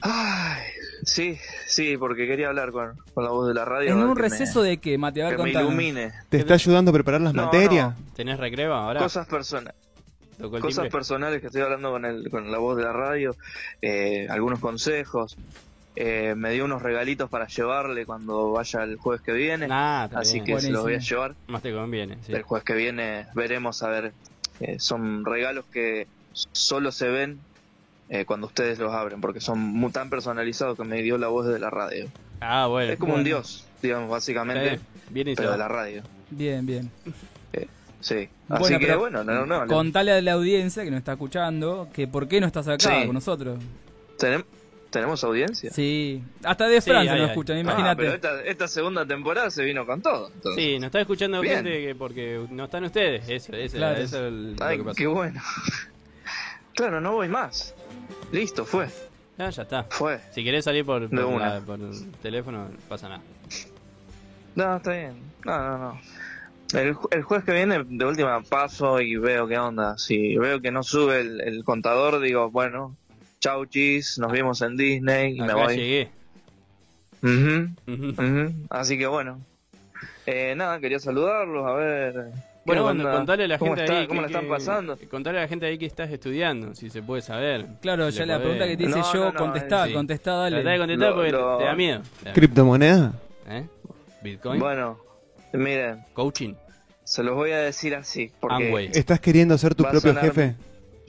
Ay, sí, sí, porque quería hablar con, con la voz de la radio. ¿En un me- receso de qué, Mati? A ver, Que me ilumine. ¿Te está ayudando a preparar las No, materias? ¿Tenés recreo ahora? Cosas, persona- Tocó el cosas timbre. personales que estoy hablando con, el, con la voz de la radio, eh, algunos consejos. Eh, me dio unos regalitos para llevarle cuando vaya el jueves que viene. Nah, está así bien. que se los voy a llevar. Más te conviene. sí. El jueves que viene veremos a ver. eh, son regalos que solo se ven eh, cuando ustedes los abren, porque son muy tan personalizados que me dio la voz de la radio. Ah, bueno. es como un bueno. dios, digamos, básicamente, Sí, y se pero de la radio. Bien, bien. Sí. Bueno, Así que pero bueno, no, no, no. Contale a la audiencia que nos está escuchando que por qué no estás acá Sí. con nosotros. ¿Tenem- ¿Tenemos audiencia? Sí, hasta de Sí, Francia nos escuchan, Ah, imagínate. pero esta, esta segunda temporada se vino con todo. entonces. Sí, nos está escuchando Bien. gente que porque no están ustedes. Eso, eso, Claro. eso es el- lo Ay, que qué bueno. claro, no voy más. Listo, fue. Ah, ya está. Fue. Si querés salir por, De por, una. la- por el teléfono, no pasa nada. No, está bien. No, no, no. El, el jueves que viene, de última paso y veo qué onda. Si veo que no sube el, el contador, digo, bueno, chau chis, nos vimos en Disney y me voy. llegué. Ujú, Ujú. ujú. Así que bueno. Eh, nada, quería saludarlos, a ver. ¿qué Bueno, onda? contale a la ¿Cómo gente está? ahí. ¿Cómo que- la están que- pasando? Contale a la gente ahí que estás estudiando, si se puede saber. Claro, Si ya la pregunta que te hice No, yo, no, no, contestá, sí. contestá, dale. Tratá de contestar Lo- porque lo- te da miedo. ¿Criptomoneda? ¿Eh? Bitcoin. Bueno, miren, Coaching. se los voy a decir así, porque. ¿Estás queriendo ser tu propio sonar- jefe?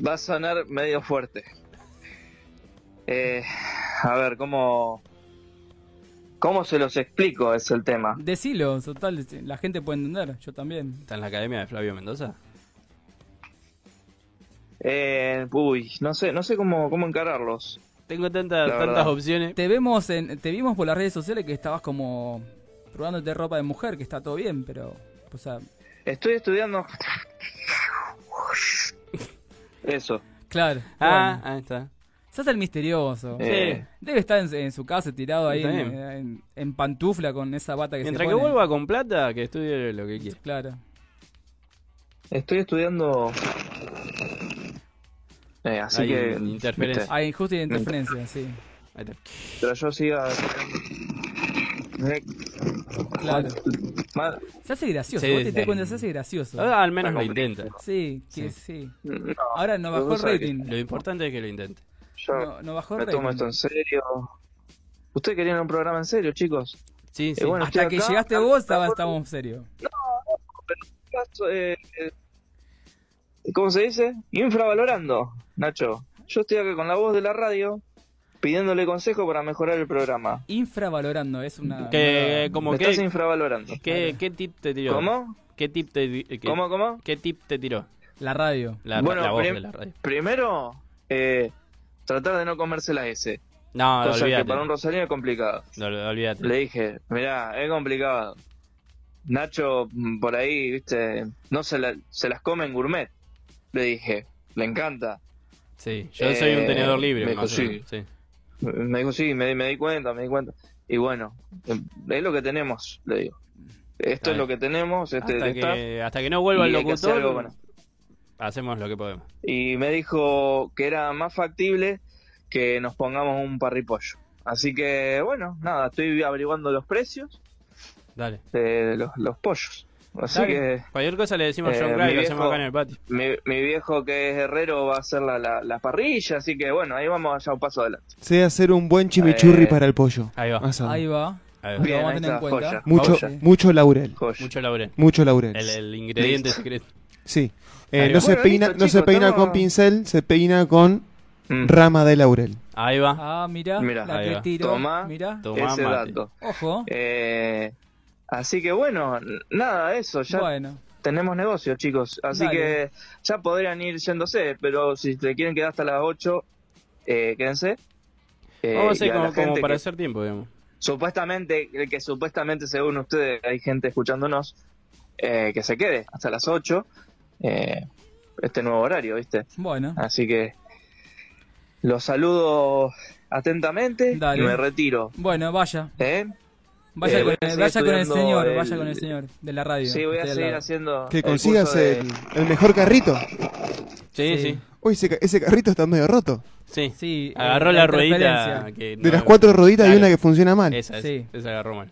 va a sonar medio fuerte. Eh, a ver, ¿cómo, ¿cómo se los explico? Es el tema. Decilo, total, la gente puede entender, yo también. ¿Está en la academia de Flavio Mendoza? Eh, uy, no sé, no sé cómo, cómo encararlos. Tengo tantas, opciones. Te vemos en, te vimos por las redes sociales que estabas como probándote ropa de mujer, que está todo bien, pero o sea, Estoy estudiando. Eso. claro. Ah, bueno. ahí está. Sos el misterioso. Eh, Debe estar en, en su casa tirado ahí en, bien. en- en pantufla con esa bata que Mientras se que pone. vuelva con plata, que estudie lo que quiera. Claro. estoy estudiando. Eh, así Hay que. interferencia. Hay justo y interferencia, sí. Pero yo siga. Eh, Claro. mal- Se hace gracioso, Sí, vos te, te sí. cuenta, se hace gracioso. Ah, al menos lo intenta. Sí, que Sí. sí. No, Ahora no bajó el que rating. Lo importante es que lo intente. Yo No, no bajó el me tomo esto en serio. ¿Ustedes querían un programa en serio, chicos? Sí, sí. Eh, bueno, Hasta que acá, llegaste acá, vos estaba, estábamos serios. caso, eh, eh, ¿Cómo se dice? Infravalorando, Nacho. Yo estoy acá con la voz de la radio pidiéndole consejo para mejorar el programa. Infravalorando, es una. Que, nueva- como Me que, estás infravalorando. ¿qué, ¿Qué tip te tiró? ¿Cómo? ¿Qué tip te, qué, ¿Cómo, cómo? ¿Qué tip te tiró? La radio. La, Bueno, la voz de la radio. Primero, eh, tratar de no comerse la S. No, cosa que olvídate. para un rosalino es complicado. No, olvídate. Le dije, mirá, es complicado. Nacho, mm, por ahí, viste, no se, la- se las come en gourmet. Le dije, le encanta. Sí, yo soy un Eh, tenedor libre. me dijo, sí. Me dijo, sí, me, me di cuenta, me di cuenta. Y bueno, eh, es lo que tenemos, le digo. Esto es lo que tenemos, este Hasta que, hasta que no vuelva el que locutor, esto. Hacemos lo que podemos. Y me dijo que era más factible que nos pongamos un parripollo. Así que, bueno, nada, estoy averiguando los precios Dale. de los, los pollos. Así Dale. que Cualquier cosa le decimos a Eh, John Gray, mi lo hacemos viejo- acá en el patio. mi, mi viejo que es herrero va a hacer la, la, la parrilla, así que bueno, ahí vamos allá un paso adelante. Sé hacer un buen chimichurri Eh, para el pollo. Ahí va. Asado. Ahí va. Ahí va. Lo Bien, vamos a ahí tener en está, cuenta. joya. Mucho, Joya. mucho laurel. Joya. Mucho laurel. Mucho laurel. El, el ingrediente secreto. Sí. Eh, no se Bueno, peina, listo, no se peina con pincel, se peina con Mm, rama de laurel. Ahí va. Ah, mira, la que tiro. Tomá. Mira, Tomá ese mate. dato. ojo. Eh, así que bueno, nada, eso, ya Bueno, tenemos negocio, chicos. Así Dale. que ya podrían ir yéndose, pero si te quieren quedar hasta las 8, eh, quédense. Eh, Vamos a hacer como, para que hacer tiempo, digamos. supuestamente, que- que supuestamente según ustedes hay gente escuchándonos, eh, que se quede hasta las 8, eh, este nuevo horario, ¿viste? bueno. Así que los saludo atentamente Dale. y me retiro. Bueno, vaya. ¿eh? Vaya, Eh, con, vaya con el señor, el- vaya con el señor de la radio. Sí, voy a seguir haciendo. Que el consigas curso de- el, el mejor carrito. Sí, Sí. sí. Uy, ese, ca- ese carrito está medio roto. Sí. Sí, Agarró eh, la, interferencia. ruedita. Que De las cuatro rueditas hay una que funciona mal. Esa, esa, Sí. esa agarró mal.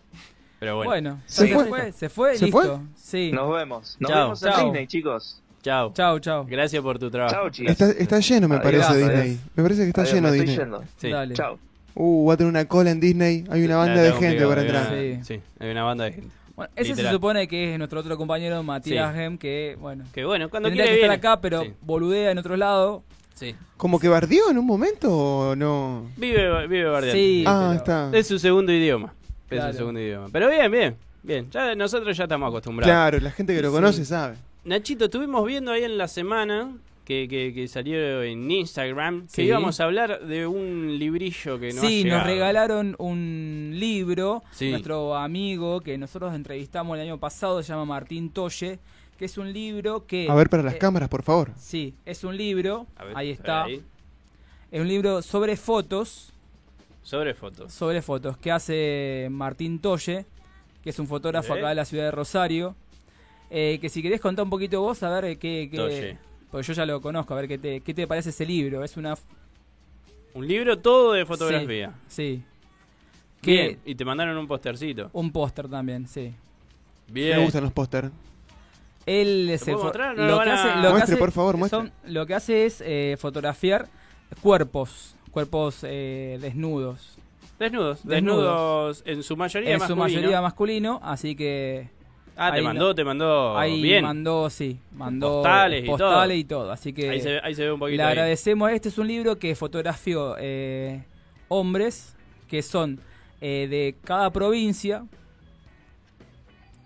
Pero bueno. Bueno, ¿Se se, fue? fue? se fue, ¿Se listo. fue? Sí. Nos vemos. Nos Chao. vemos en Chao. Disney, chicos. Chao. Chao, chao. Gracias por tu trabajo. Chao, chicos. Está, está lleno, me Adiós, parece, adiós. Disney. Me parece que está Adiós, lleno me Disney. estoy yendo. Sí. Dale. Chao. Uh, va a tener una cola en Disney. Hay una banda de gente para una- entrar. Sí. Sí, hay una banda de gente. Bueno, ese se supone que es nuestro otro compañero Matías Sí. Gem, que, bueno, Que bueno, cuando quiere que estar acá, pero Sí, boludea en otro lado. sí. ¿Como que bardió en un momento o no? Vive, vive bardeando. Sí, ah, pero- está. Es su segundo idioma. Es Claro. su segundo idioma. Pero bien, bien. Bien, ya nosotros ya estamos acostumbrados. Claro, la gente que lo Sí. conoce sabe. Nachito, estuvimos viendo ahí en la semana que, que, que salió en Instagram que Sí. íbamos a hablar de un librillo que nos ha sí, nos regalaron un libro. Sí. Nuestro amigo que nosotros entrevistamos el año pasado se llama Martín Toye, que es un libro que... A ver para las eh, cámaras, por favor. Sí, es un libro, A ver, ahí está, ahí. es un libro sobre fotos, Sobre fotos. sobre fotos, que hace Martín Toye, que es un fotógrafo acá de la ciudad de Rosario. Eh, que si querés contar un poquito vos, a ver qué... qué- Toye. porque yo ya lo conozco, a ver qué te, qué te parece ese libro. Es una... Un libro todo de fotografía. Sí. Bien. Que, Y te mandaron un postercito. un póster también, sí. Bien. Me gustan los póster. Él mostrar? No lo, lo que van a- hace, lo que Muestre, hace por favor, muestre. son- lo que hace es eh, fotografiar cuerpos, cuerpos eh, desnudos. Desnudos. Desnudos. Desnudos en su mayoría en su masculino. mayoría masculino, así que Ah, te mandó, te mandó ahí bien. mandó, sí, mandó Postales y postales todo. y todo. Así que Ahí se, ahí se ve un poquito. le ahí. agradecemos. Este es un libro que fotografió eh, hombres que son eh, de cada provincia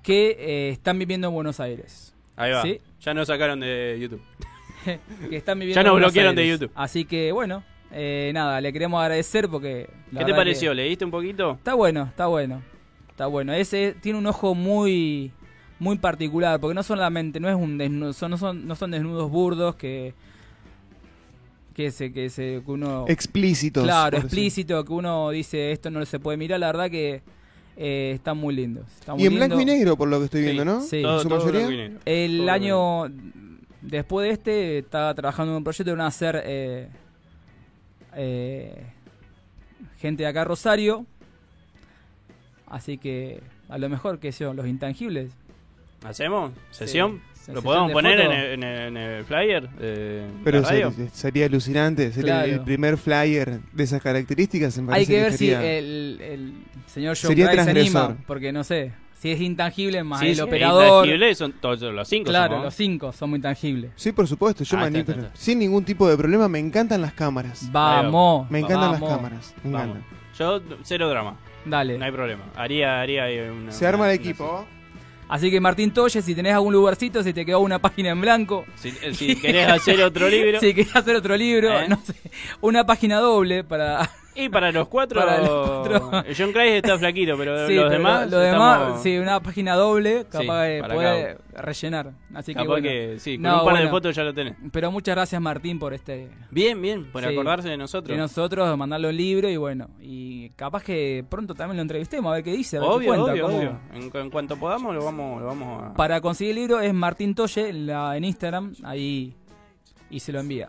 que eh, están viviendo en Buenos Aires. Ahí va. ¿Sí? Ya nos sacaron de YouTube. que están viviendo Ya nos bloquearon de. YouTube. Así que bueno, eh, nada, le queremos agradecer porque... ¿Qué te pareció? ¿Leíste un poquito? Está bueno, está bueno. Está bueno. Ese tiene un ojo muy muy particular, porque no solamente no es un desnudo, son, no son no son desnudos burdos que que se que se que uno Explícitos. claro, decir. explícito que uno dice esto no se puede mirar, la verdad que eh, están muy lindos. Está muy Y en blanco y negro, por lo que estoy Sí, viendo, ¿no? sí. Todo- ¿En su todo mayoría? blanco y negro. El Todo año después de este estaba trabajando en un proyecto de van a hacer eh, eh, gente de acá Rosario. Así que a lo mejor que son los intangibles. ¿Hacemos? ¿Sesión? Sí, ¿Lo podemos de poner en el, en el- en el flyer de Pero la radio? se- sería alucinante. Sería Claro. el primer flyer de esas características. me Hay que ver si el, el señor John Sería se transgresor. anima, porque no sé, si es intangible más Sí, el sí, operador. intangible son todos los cinco. Claro, somos. los cinco son muy intangibles. Sí, por supuesto. Yo Ah, me está, animo. está, está. Sin ningún tipo de problema. Me encantan las cámaras. Vamos. Me encantan vamos. las cámaras. Me Vamos. encantan. Yo, cero drama. Dale. No hay problema. Haría, haría una, Se arma una- el una- equipo. Así que Martín Toye, si tenés algún lugarcito, si te quedó una página en blanco, Si, eh, si querés hacer otro libro. si querés hacer otro libro, ¿Eh? no sé, una página doble para... Y para los cuatro. Para los cuatro. John Craig está flaquito, pero Sí, los pero demás. lo demás, estamos- sí, una página doble, capaz de poder rellenar. Así que Capaz bueno. que sí, con No, un par de fotos ya lo tenés. Pero muchas gracias Martín por este Bien, bien, por acordarse de nosotros. de nosotros, mandarle un libro y bueno, y capaz que pronto también lo entrevistemos a ver qué dice, a ver qué obvio, cuenta, obvio, cómo- obvio. En, en cuanto podamos lo vamos, lo vamos a... Para conseguir el libro es Martín Toye en Instagram, ahí y se lo envía.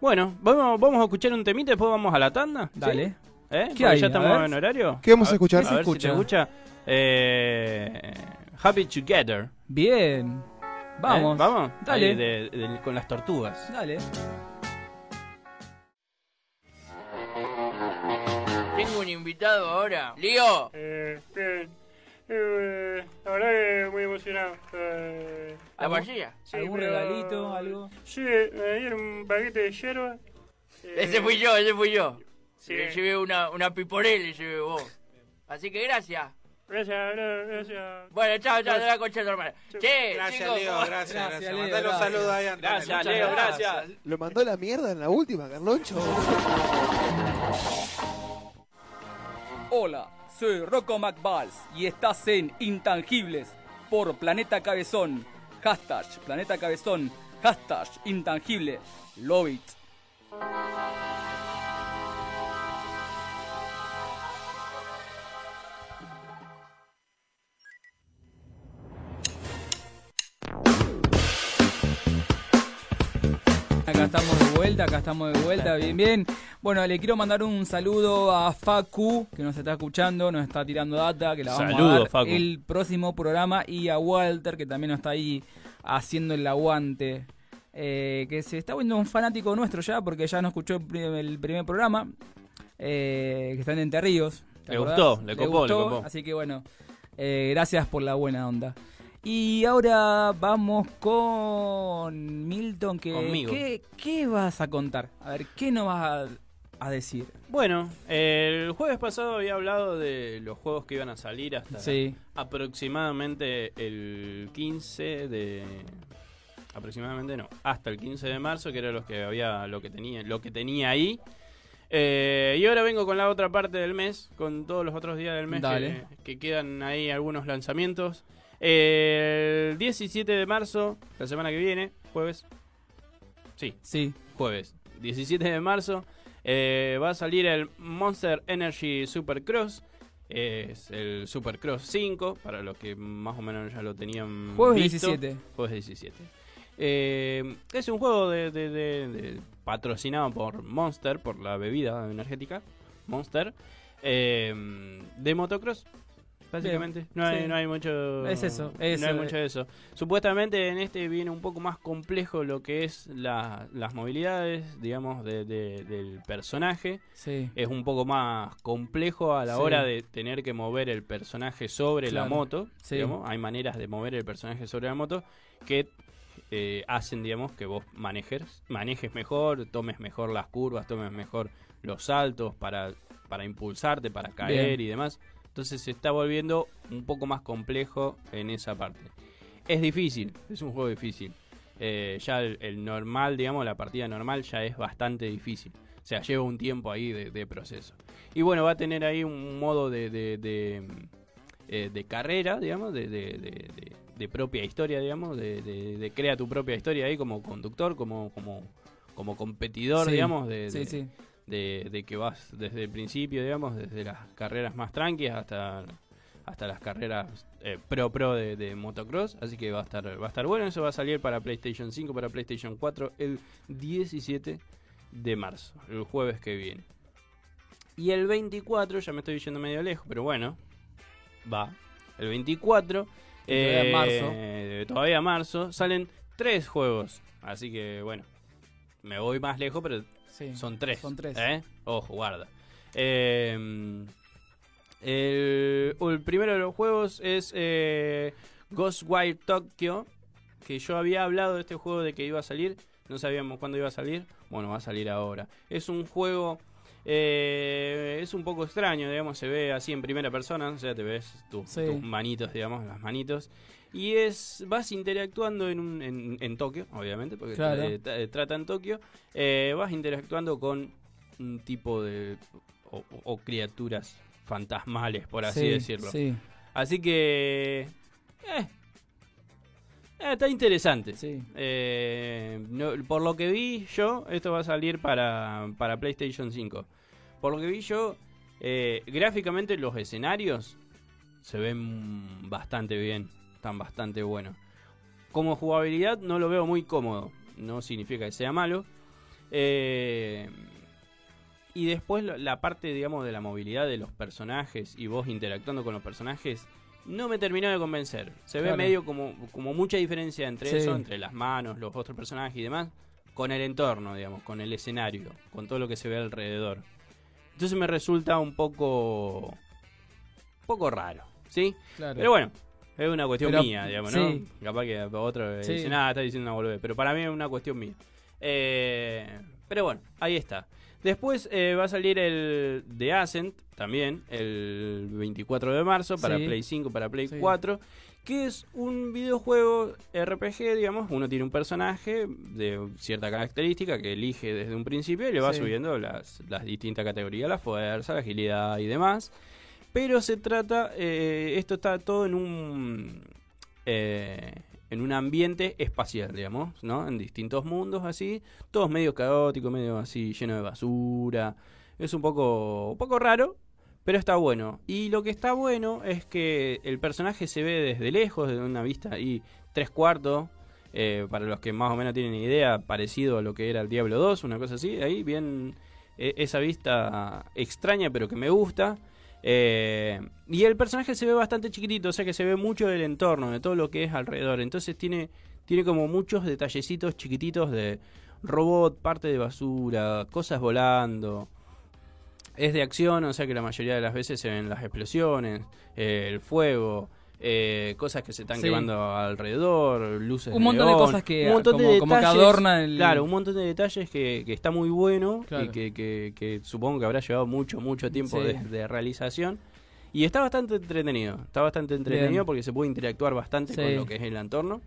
Bueno, vamos, vamos a escuchar un temita y después vamos a la tanda. ¿sí? Dale. ¿Eh? ¿Qué hay? ya estamos ver. en horario. ¿Qué vamos a escuchar? A se ver si escucha? se escucha. Eh, Happy Together. Bien. Vamos. ¿Eh? Vamos. Dale. Ahí de- de- con las tortugas. Dale. Tengo un invitado ahora. Lío. Eh, bien. Eh, la verdad que muy emocionado. Eh, La vacía. sí, ¿Algún pero- regalito, algo? Sí, me dieron un paquete de hierba. Eh, Ese fui yo, ese fui yo. Sí. Le llevé una, una piporel, le llevé vos. Así que gracias. Gracias, gra- gracias. Bueno, chao, chao, de la concha hermana. Che, Gracias, chicos, Leo, ¿cómo- gracias, Gracias, gracias. Mandale un saludo ahí Antonio. Gracias, Leo, gracias. Lo mandó la mierda en la última, Carloncho. Hola, soy Rocco McBalls y estás en Intangibles por Planeta Cabezón. Hashtag Planeta Cabezón. Hashtag Intangible. Love Acá estamos de vuelta, acá estamos de vuelta, bien, bien. Bueno, le quiero mandar un saludo a Facu, que nos está escuchando, nos está tirando data, que la vamos a dar Facu. el próximo programa, y a Walter, que también nos está ahí haciendo el aguante. Eh, que se está viendo un fanático nuestro ya, porque ya nos escuchó el pri- el primer programa. eh, que están en Entre Ríos. ¿te Le acordás? gustó, le copó, le copó. Así que bueno, eh, gracias por la buena onda. Y ahora vamos con Milton. Que, Conmigo. ¿qué, qué vas a contar? A ver, ¿qué nos vas a, a decir? Bueno, el jueves pasado había hablado de los juegos que iban a salir hasta Sí. aproximadamente el 15 de aproximadamente no, hasta el 15 de marzo, que era lo que había lo que tenía lo que tenía ahí. Eh, y ahora vengo con la otra parte del mes, con todos los otros días del mes que, que quedan ahí algunos lanzamientos. El 17 de marzo, la semana que viene, jueves. Sí, Sí. jueves 17 de marzo eh, va a salir el Monster Energy Supercross es el Supercross 5 para los que más o menos ya lo tenían Jueves visto. 17. jueves 17 Eh, es un juego de, de- patrocinado por Monster por la bebida energética Monster eh, de motocross Básicamente, no hay, sí. no hay mucho. Es eso, no hay mucho de eso. Supuestamente en este viene un poco más complejo lo que es la- las movilidades, digamos, de- de- del personaje. Sí. Es un poco más complejo a la Sí. hora de tener que mover el personaje sobre la moto. Sí. digamos. Hay maneras de mover el personaje sobre la moto que eh, hacen, digamos, que vos manejes, manejes mejor, tomes mejor las curvas, tomes mejor los saltos para, para impulsarte, para caer Bien. y demás. Entonces se está volviendo un poco más complejo en esa parte. Es difícil, es un juego difícil. Eh, ya el, el normal, digamos, la partida normal ya es bastante difícil. O sea, lleva un tiempo ahí de, de proceso. Y bueno, va a tener ahí un modo de, de, de, eh, de carrera, digamos, de, propia historia, digamos, de, crea tu propia historia ahí como conductor, como, como, como competidor, Sí, digamos, de, Sí, sí. De, de que vas desde el principio, digamos, desde las carreras más tranquilas hasta, hasta las carreras eh, pro pro de, de motocross, así que va a estar va a estar bueno, eso va a salir para PlayStation 5, para PlayStation 4 el 17 de marzo, el jueves que viene. Y el 24, ya me estoy yendo medio lejos, pero bueno, va. El 24, todavía eh, marzo. todavía marzo, salen tres juegos, así que bueno, me voy más lejos, pero sí. son tres. Son tres. ¿eh? Ojo, guarda. Eh, el, el primero de los juegos es eh, Ghostwire Tokyo. Que yo había hablado de este juego de que iba a salir. No sabíamos cuándo iba a salir. Bueno, va a salir ahora. Es un juego. eh, es un poco extraño, digamos. Se ve así en primera persona. O sea, te ves tu- Sí. tus manitos, digamos, las manitos. Y es. Vas interactuando en, un, en, en Tokio, obviamente, porque Claro. eh, tra- trata en Tokio. Eh, vas interactuando con un tipo de. o, o criaturas fantasmales, por así Sí, decirlo. Sí, Así que. eh, eh, está interesante. sí. Eh, no- por lo que vi yo, esto va a salir para, para PlayStation 5. Por lo que vi yo, eh, gráficamente los escenarios se ven bastante bien, están bastante buenos. Como jugabilidad no lo veo muy cómodo, no significa que sea malo. Eh, y después la parte, digamos, de la movilidad de los personajes y vos interactuando con los personajes, no me terminó de convencer. Se ve medio como, como mucha diferencia entre Sí. eso, entre las manos, los otros personajes y demás, con el entorno, digamos, con el escenario, con todo lo que se ve alrededor. Entonces me resulta un poco... un poco raro, ¿sí? Claro. Pero bueno, es una cuestión Pero, mía, digamos, ¿no? sí. Capaz que otro Sí. dice, nada, está diciendo una boludez. Pero para mí es una cuestión mía. Eh, pero bueno, ahí está. Después eh, va a salir el The Ascent, también, el 24 de marzo, para Sí. Play 5, para Play Sí. 4, que es un videojuego RPG, digamos. Uno tiene un personaje de cierta característica que elige desde un principio y le va Sí. subiendo las, las distintas categorías, la fuerza, la agilidad y demás. Pero se trata, eh, esto está todo en un eh, en un ambiente espacial, digamos, ¿no? En distintos mundos así, todos medio caóticos, medio así lleno de basura. Es un poco un poco raro, pero está bueno. Y lo que está bueno es que el personaje se ve desde lejos, desde una vista ahí tres cuartos. eh, para los que más o menos tienen idea, parecido a lo que era el Diablo 2, una cosa así, ahí bien esa vista extraña pero que me gusta. Eh, y el personaje se ve bastante chiquitito, o sea que se ve mucho del entorno, de todo lo que es alrededor. Entonces tiene, tiene como muchos detallecitos chiquititos de robot, parte de basura, cosas volando. es de acción, o sea que la mayoría de las veces se ven las explosiones, eh, el fuego, eh, cosas que se están Sí. quemando alrededor, luces Un montón de neón, cosas que, un montón de como, como que detalles, adornan el... Claro, un montón de detalles que, que está muy bueno Claro. y que, que- que supongo que habrá llevado mucho, mucho tiempo Sí. de, de realización. Y está bastante entretenido, está bastante entretenido Bien. porque se puede interactuar bastante Sí. con lo que es el entorno.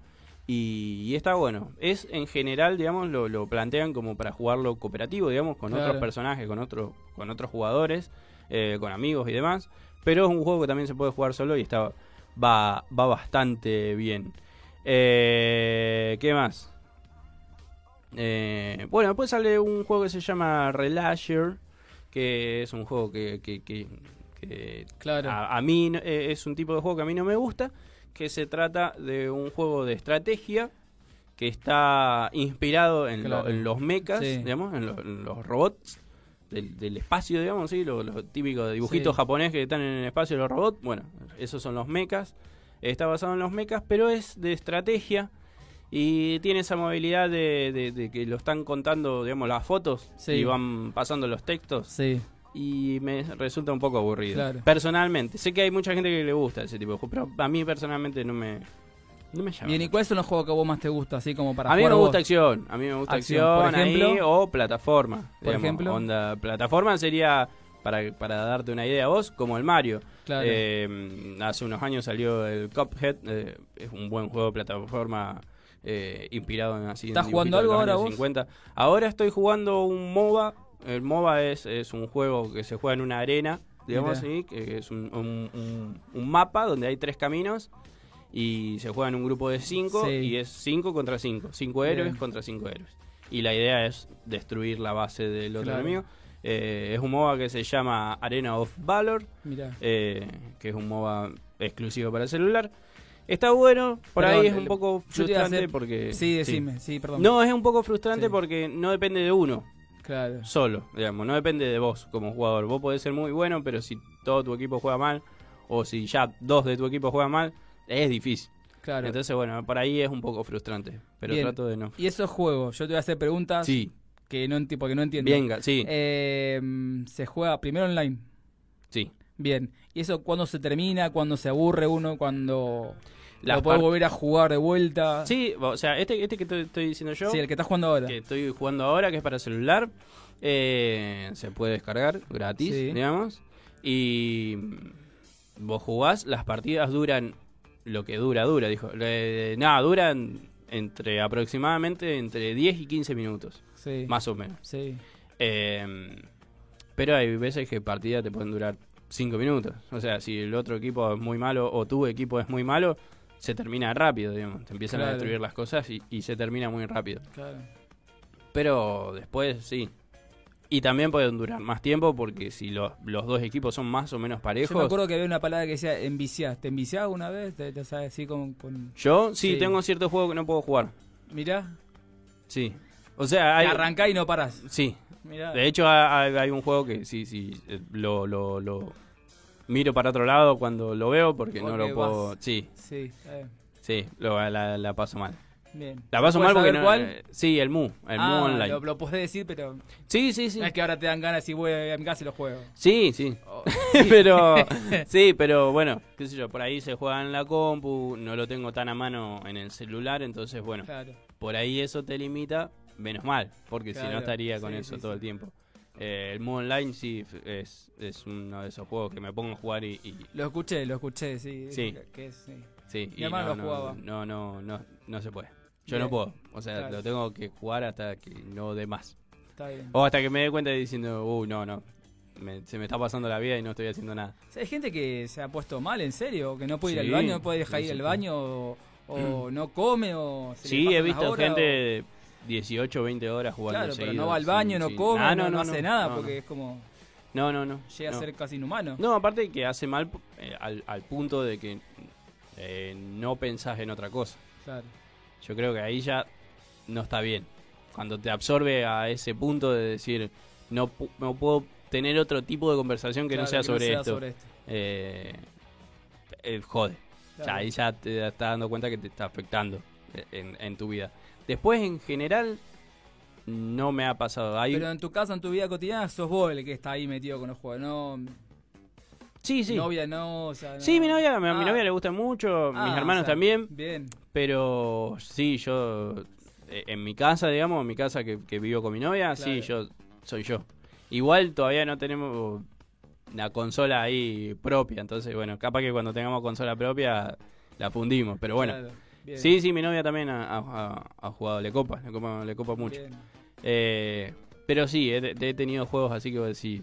Y, y está bueno. Es en general, digamos, lo, lo plantean como para jugarlo cooperativo, digamos, con Claro. otros personajes, con, otro, con otros jugadores, eh, con amigos y demás. Pero es un juego que también se puede jugar solo y está va, va bastante bien. Eh, ¿Qué más? Eh, bueno, después sale un juego que se llama Relasher, que es un juego que, que- que- que Claro. a, a mí eh, es un tipo de juego que a mí no me gusta, que se trata de un juego de estrategia que está inspirado en, lo- Claro. en los mechas, Sí. digamos, en, lo- en los robots del, del espacio, digamos, ¿sí? Lo, lo típico de dibujitos Sí. japonés que están en el espacio, los robots, bueno, esos son los mechas. Está basado en los mechas, pero es de estrategia y tiene esa movilidad de, de- de que lo están contando, digamos, las fotos Sí. y van pasando los textos Sí, y me resulta un poco aburrido. Claro. Personalmente, sé que hay mucha gente que le gusta ese tipo de juego, pero a mí personalmente no me, no me llama. Bien, ¿y cuáles son los juegos que a vos más te gusta? Así como para a mí me gusta vos? acción, a mí me gusta Acción, acción, por ejemplo. ahí, o plataforma. Por ejemplo. Onda, plataforma sería, para, para darte una idea a vos, como el Mario. Claro. Eh, hace unos años salió el Cuphead, eh, es un buen juego de plataforma eh, inspirado en así. en ¿Estás jugando algo los ahora vos? 50. Ahora estoy jugando un MOBA. El MOBA es, es un juego que se juega en una arena, digamos Mirá. así, que es un, un- un- un mapa donde hay tres caminos y se juega en un grupo de cinco Sí. y es cinco contra cinco, cinco Bien. héroes contra cinco héroes. Y la idea es destruir la base del otro Claro. enemigo. Eh, es un MOBA que se llama Arena of Valor Mirá. eh, que es un MOBA exclusivo para celular. Está bueno, por ahí es el- un poco frustrante hacer- porque... Sí, decime, sí, perdón. No, es un poco frustrante Sí. porque no depende de uno Claro. solo, digamos, no depende de vos como jugador. Vos podés ser muy bueno, pero si todo tu equipo juega mal, o si ya dos de tu equipo juegan mal, es difícil. Claro. Entonces, bueno, por ahí es un poco frustrante, pero Bien. trato de no... y esos juegos, yo te voy a hacer preguntas Sí, que no, enti- porque no entiendo. venga, sí, Eh, se juega primero online. sí. Bien. ¿Y eso cuándo se termina? ¿Cuándo se aburre uno? ¿Cuándo Las lo puede par- volver a jugar de vuelta? Sí, o sea, este, este que estoy diciendo yo... Sí, el que estás jugando ahora. que estoy jugando ahora, que es para celular. eh, se puede descargar gratis, Sí. digamos. Y vos jugás, las partidas duran lo que dura, dura, dijo. Eh, nada, duran entre aproximadamente entre 10 y 15 minutos, Sí. más o menos. Sí. Eh, pero hay veces que partidas te pueden durar 5 minutos. O sea, si el otro equipo es muy malo o tu equipo es muy malo, se termina rápido, digamos. Te empiezan Claro. a destruir las cosas y, y se termina muy rápido. Claro. Pero después sí. Y también pueden durar más tiempo porque si los, los dos equipos son más o menos parejos. Yo me acuerdo que había una palabra que decía enviciar. ¿Te enviciás una vez? ¿Te, te sabes así con, con... Yo sí, Sí. tengo ciertos juegos que no puedo jugar. Mirá, Sí. O sea, hay. te arrancás y no parás. Sí. Mirá. De hecho, hay, hay un juego que sí, sí. eh, Lo, lo, lo miro para otro lado cuando lo veo porque no Porque lo puedo. vas- Sí, Sí, está bien. sí. Lo, la, la paso mal. Bien. La paso ¿Puedes mal porque no. cuál? eh, sí, el Mu. El ah, Mu Online. Lo, lo podés decir, pero Sí, sí, sí. no es que ahora te dan ganas y voy a mi casa y lo juego. Sí, sí. Oh, pero sí, pero bueno, qué sé yo, por ahí se juega en la compu, no lo tengo tan a mano en el celular, entonces bueno, Claro. por ahí eso te limita, menos mal, porque si no estaría con sí, eso sí, todo el tiempo. Eh, el Moon Online sí es, es uno de esos juegos que me pongo a jugar y, y- Lo escuché, lo escuché, sí. Sí. Que es, sí. sí, Mi y hermano no, lo no, jugaba. no, no, no, no se puede. Yo Bien. no puedo, o sea, Claro. lo tengo que jugar hasta que no dé más. Está bien. O hasta que me dé cuenta diciendo, uh, no, no, me- se me está pasando la vida y no estoy haciendo nada. O sea, Hay gente que se ha puesto mal, en serio, que no puede ir al baño, no puede dejar sí, ir al baño, o, o no come, o se Sí, he visto gente de 18 20 horas jugando Claro, pero seguido, no va al sin- baño, no come, Ah, no, no hace nada, porque es como. No, no, no. Llega no. a ser casi inhumano. No, aparte que hace mal eh, al, al punto de que eh, no pensás en otra cosa. Claro. Yo creo que ahí ya no está bien. Cuando te absorbe a ese punto de decir, no, no puedo tener otro tipo de conversación que no sea sobre sea esto. sobre esto. Eh, eh, jode. Ya, Claro. ahí ya te estás dando cuenta que te está afectando en, en tu vida. Después, en general, no me ha pasado. Hay... Pero en tu casa, en tu vida cotidiana, sos vos el que está ahí metido con los juegos, no... Sí, sí. Novia no, o sea, no. Sí, mi novia, mi Ah. novia le gusta mucho, Ah, mis o hermanos sea, también, Bien, pero sí, yo, eh, en mi casa, digamos, en mi casa que, que vivo con mi novia, sí, yo soy yo. Igual todavía no tenemos una consola ahí propia, entonces, bueno, capaz que cuando tengamos consola propia la fundimos, pero bueno. claro, Sí, sí, mi novia también ha, ha- ha jugado Le Copa, Le Copa, le copa mucho. Eh, pero sí, he, he tenido juegos así que vos decís,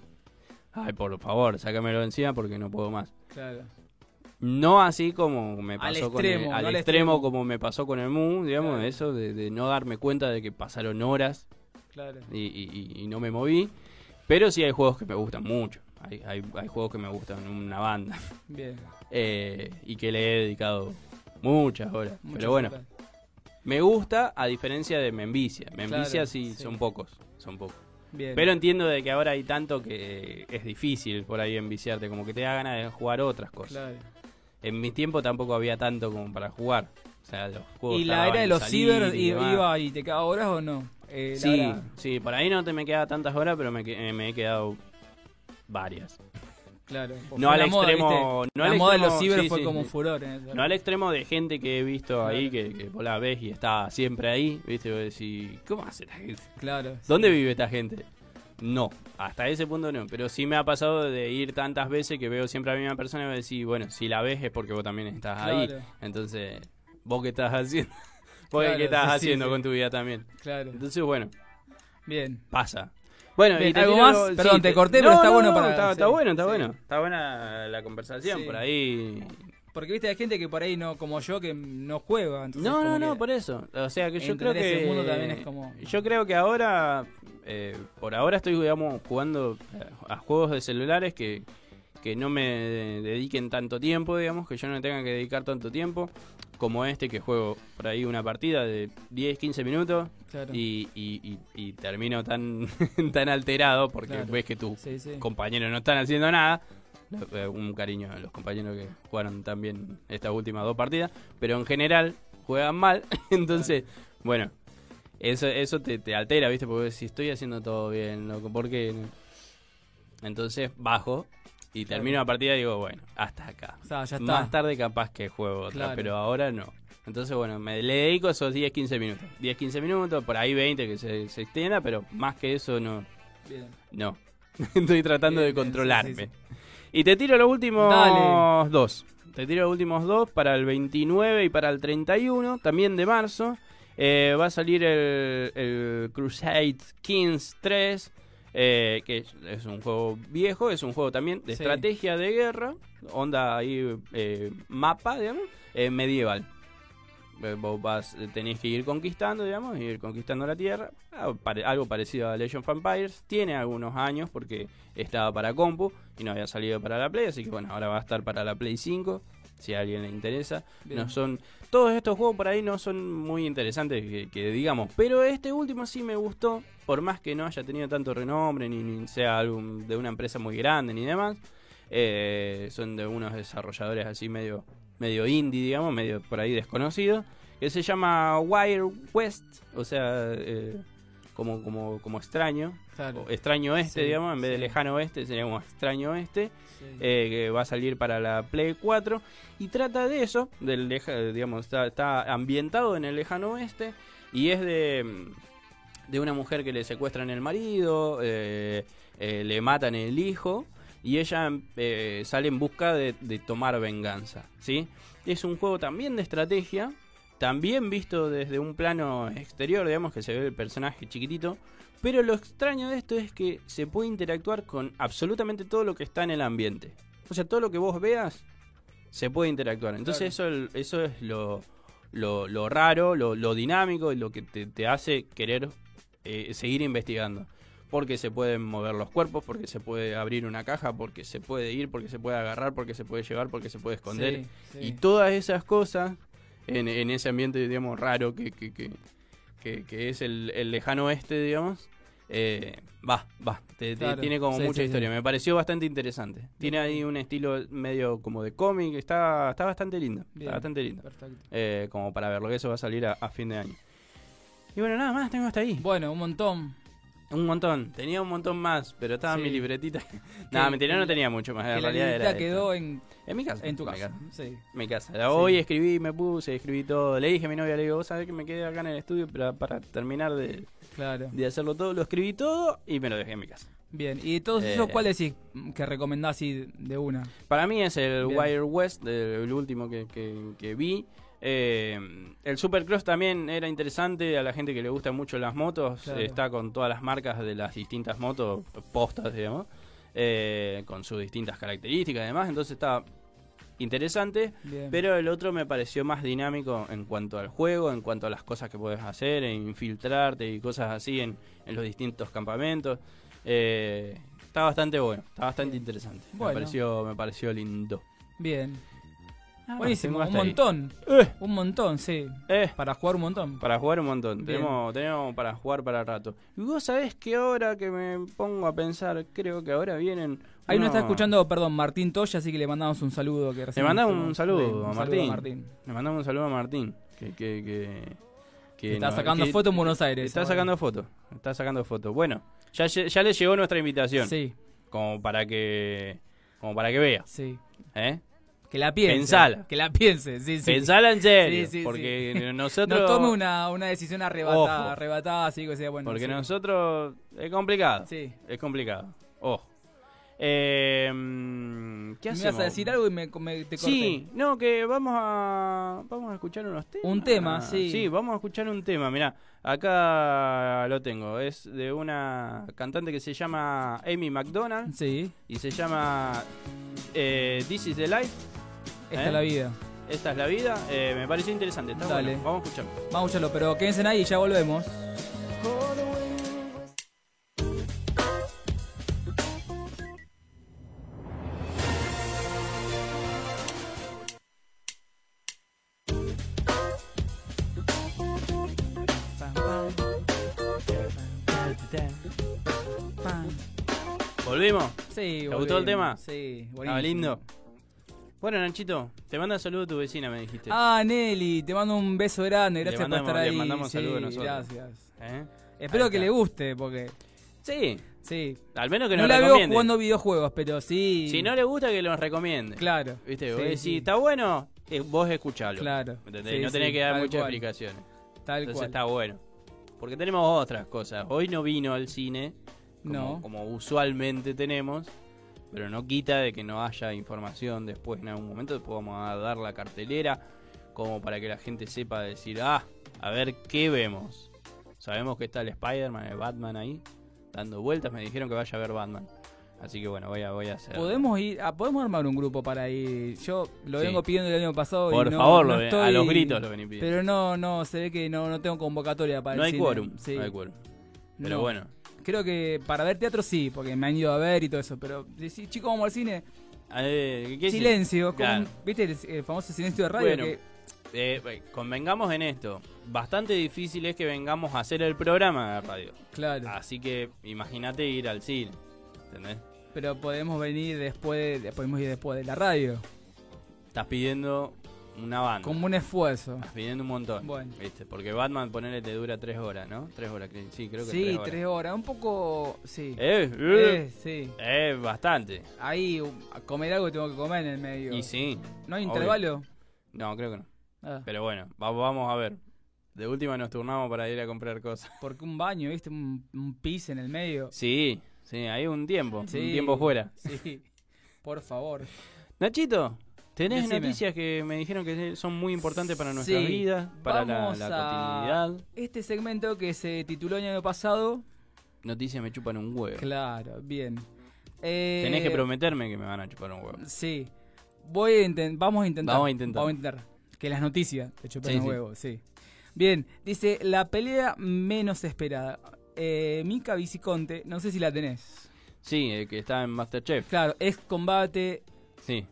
ay, por favor, sácamelo encima porque no puedo más. Claro. No así como me Al pasó con extremo, el, al al extremo extremo. como me pasó con el Mu, digamos, Claro. eso de, de no darme cuenta de que pasaron horas Claro. y, y- y- y no me moví. Pero sí hay juegos que me gustan mucho. Hay, hay, hay juegos que me gustan una banda Bien. eh, y que le he dedicado muchas horas. Muchas Pero bueno, horas. me gusta a diferencia de me envicia. Me Claro, envicia sí, sí. son pocos, son pocos. Bien. Pero entiendo de que ahora hay tanto que es difícil por ahí enviciarte, como que te da ganas de jugar otras cosas. Claro. En mi tiempo tampoco había tanto como para jugar. O sea, los juegos ¿Y la era de los ciber y iba y te quedaba horas o no? Eh, Sí, sí, por ahí no te me queda tantas horas, pero me, que- me he quedado varias. Claro. No al extremo- no la al moda de los ciber fue como sí. furor. No al extremo de gente que he visto ahí, que, que vos la ves y está siempre ahí, ¿viste? Y vos decís, ¿cómo hace la gente? Claro. ¿Dónde vive esta gente? No, hasta ese punto no. Pero sí me ha pasado de ir tantas veces que veo siempre a la misma persona y voy a decir, bueno, si la ves es porque vos también estás ahí. Entonces, ¿vos qué estás haciendo? ¿Vos Claro, qué estás sí, haciendo sí. con tu vida también? Claro. Entonces, bueno, Bien. pasa. Bueno, Bien, y te ¿algo más? Perdón, te corté, pero está bueno para- Está, está sí, bueno, está sí. bueno. Está buena la conversación Sí. por ahí. Porque viste, hay gente que por ahí no, como yo, que no juega. No, no, no, por eso. O sea, que yo creo que. mundo también es como- Yo creo que ahora. eh, por ahora estoy, digamos, jugando eh, a juegos de celulares que, que no me dediquen tanto tiempo, digamos, que yo no tenga que dedicar tanto tiempo. Como este que juego por ahí una partida de 10, 15 minutos Claro. y, y- y- y termino tan, tan alterado porque Claro. ves que tus Sí, sí. compañeros no están haciendo nada. Eh, Un cariño a los compañeros que jugaron también estas últimas dos partidas, pero en general juegan mal, entonces, bueno, eso eso te, te altera, ¿viste? Porque si estoy haciendo todo bien, loco, ¿por qué? Entonces bajo y Claro. termino la partida y digo, bueno, hasta acá. O sea, ya está. Más tarde capaz que juego otra, Claro. pero ahora no. Entonces, bueno, me le dedico esos 10, 15 minutos. 10, 15 minutos, por ahí 20 que se, se extienda, pero más que eso no. Bien. No. Estoy tratando Bien, de bien, controlarme. sí, sí, Y te tiro los últimos Dale. dos. Te tiro los últimos dos para el 29 y para el 31, también de marzo. Eh, va a salir el, el Crusade Kings 3, eh, que es, un juego viejo, es un juego también de Sí. estrategia de guerra, onda ahí eh, mapa, digamos, eh, medieval. Eh, Vos vas, tenés que ir conquistando, digamos, ir conquistando la tierra. Ah, algo parecido a Legend of Empires. Tiene algunos años porque estaba para compu y no había salido para la Play. Así que bueno, ahora va a estar para la Play 5. Si a alguien le interesa. Bien. No son. Todos estos juegos por ahí no son muy interesantes que, que digamos. Pero este último sí me gustó. Por más que no haya tenido tanto renombre, ni, ni sea algún, de una empresa muy grande ni demás. Eh, son de unos desarrolladores así medio medio indie, digamos, medio por ahí desconocido, que se llama Wire West, o sea, eh, como, como, como extraño, Claro. extraño este, Sí, digamos, en vez de lejano oeste, sería como extraño este, Sí. eh, que va a salir para la Play 4 y trata de eso, del leja- digamos, está, está ambientado en el lejano oeste y es de, de una mujer que le secuestran el marido, eh, eh, le matan el hijo y ella sale en busca de, de tomar venganza, ¿sí? Es un juego también de estrategia, también visto desde un plano exterior, digamos que se ve el personaje chiquitito, pero lo extraño de esto es que se puede interactuar con absolutamente todo lo que está en el ambiente. O sea, todo lo que vos veas se puede interactuar. Entonces eso, eso es lo, lo, lo raro, lo, lo dinámico y lo que te, te hace querer eh, seguir investigando. Porque se pueden mover los cuerpos, porque se puede abrir una caja, porque se puede ir, porque se puede agarrar, porque se puede llevar, porque se puede esconder. Sí, sí. Y todas esas cosas en, en ese ambiente, digamos, raro que, que, que, que- que es el, el lejano oeste, digamos, eh, va, va, te- te- tiene como sí, mucha sí, historia. sí. Me pareció bastante interesante. Tiene ahí un estilo medio como de cómic, está, está bastante lindo, Bien. está bastante lindo. Perfecto. eh, como para verlo, que eso va a salir a, a fin de año. Y bueno, nada más, tengo hasta ahí. Bueno, un montón. Un montón, tenía un montón más, pero estaba en Sí. mi libretita. Nada, mentira, no tenía mucho más. En que realidad era quedó en, en mi casa. en tu mi casa. Sí. Mi casa. La Hoy escribí, me puse, escribí todo. Le dije a mi novia, le digo, vos sabés que me quedé acá en el estudio para, para terminar de, Claro. de hacerlo todo. Lo escribí todo y me lo dejé en mi casa. Bien. ¿Y de todos esos Eh. cuál decís que recomendás así de una? Para mí es el Bien. Wire West, el último que, que- que vi. Eh, el Supercross también era interesante a la gente que le gustan mucho las motos. Claro. Está con todas las marcas de las distintas motos, postas, digamos, eh, con sus distintas características y demás. Entonces está interesante. Bien. Pero el otro me pareció más dinámico en cuanto al juego, en cuanto a las cosas que puedes hacer, en infiltrarte y cosas así en, en los distintos campamentos. Eh, está bastante bueno, está bastante interesante. Bueno. Me pareció, me pareció lindo. Bien. Ah, Buenísimo, un montón. Eh, Un montón, sí. eh, Para jugar un montón. para jugar un montón. Tenemos, tenemos para jugar para rato. Y vos sabés que ahora que me pongo a pensar, creo que ahora vienen. Ahí nos está escuchando, perdón, Martín Toya, así que le mandamos un saludo. Que Le mandamos un saludo, Sí, a, un Martín. saludo a Martín. Le mandamos un saludo a Martín. Que, que, que, que Está no- sacando que- fotos en Buenos Aires. Está ahora. sacando fotos. Está sacando fotos. Bueno, ya, ya le llegó nuestra invitación. Sí, Como para que. Como para que vea. sí. ¿Eh? Que la piense. Pensala. Que la piense, sí, sí. Pensala en serio. Sí, sí, porque sí. nosotros. No tome una, una decisión arrebatada, Ojo. arrebatada, así que sea bueno. Porque nosotros. Es complicado. Sí. Es complicado. Ojo. Eh, ¿Qué Me hacemos? ibas a decir algo y me, me- te corté. Sí, no, que vamos a vamos a escuchar unos temas. Un tema, sí. Sí, vamos a escuchar un tema. Mirá, acá lo tengo. Es de una cantante que se llama Amy McDonald Sí, y se llama eh, This is the Life. Esta ¿Eh? es la vida. Esta es la vida. Eh, me pareció interesante. Está Dale. bueno. Vamos a escucharlo. Vamos a escucharlo, pero quédense ahí y ya volvemos. ¿Volvimos? Sí, ¿Te gustó el tema? Sí, buenísimo. Estaba lindo. Bueno, Nachito, te manda saludo tu vecina, me dijiste. Ah, Nelly, te mando un beso grande, gracias mandamos- por estar le ahí. mandamos sí, saludos nosotros. Gracias. ¿Eh? Espero que le guste, porque Sí, sí. al menos que no nos la veo jugando videojuegos, pero sí. Si no le gusta, que nos recomiende. Claro. ¿Viste? Sí, sí. está bueno, eh, vos escuchalo. Claro. ¿Entendés? No tenés que dar muchas cual. explicaciones. Tal Entonces cual. está bueno. Porque tenemos otras cosas. Hoy no vino al cine, como, No. como usualmente tenemos, pero no quita de que no haya información después en algún momento. Después vamos a dar la cartelera como para que la gente sepa decir, ah, a ver qué vemos. Sabemos que está el Spider-Man, el Batman ahí, dando vueltas. Me dijeron que vaya a ver Batman. Así que bueno, voy a, voy a hacer. Podemos ir, ah, podemos armar un grupo para ir. Yo lo Sí. vengo pidiendo el año pasado. y Por no- favor, no lo ve- a estoy- los gritos lo vení pidiendo. Pero no, no, se ve que no, no tengo convocatoria para no el hay cine. quórum. Sí. No hay quórum. Pero No. bueno. Creo que para ver teatro sí, porque me han ido a ver y todo eso. Pero si chicos, vamos al cine. eh, ¿qué- qué- Silencio, Claro. ¿viste el, el famoso silencio de radio? Bueno, que, Eh, eh, convengamos en esto. Bastante difícil es que vengamos a hacer el programa de radio. claro. Así que imagínate ir al cine. ¿Entendés? Pero podemos venir después, de, podemos ir después de la radio. Estás pidiendo una banda. Como un esfuerzo. Pidiendo un montón. Bueno. ¿Viste? Porque Batman, ponele, te dura tres horas, ¿no? Tres horas, sí, creo que Sí, tres horas. tres horas. Un poco. Sí. Eh, eh, Eh, sí. eh, bastante. Ahí, a comer algo tengo que comer en el medio. Y sí. ¿No hay obvio. intervalo? No, creo que no. Ah, Pero bueno, va- vamos a ver. De última nos turnamos para ir a comprar cosas. porque un baño, ¿viste? Un, un pis en el medio. Sí, sí, hay un tiempo. Sí. Un tiempo fuera. Sí. Por favor. Nachito, tenés Decime. noticias que me dijeron que son muy importantes para nuestra Sí. vida, para la, Vamos la continuidad. Este segmento que se tituló el año pasado. Noticias me chupan un huevo. Claro, bien. Eh, Tenés que prometerme que me van a chupar un huevo. Sí. Voy a vamos a intentar. Vamos a intentar. Vamos a intentar. Que las noticias te chupen Sí, sí. huevo, sí. Bien, dice la pelea menos esperada. Eh, Mika Viciconte, no sé si la tenés. Sí, el que está en Masterchef. Claro, ex combate, Sí,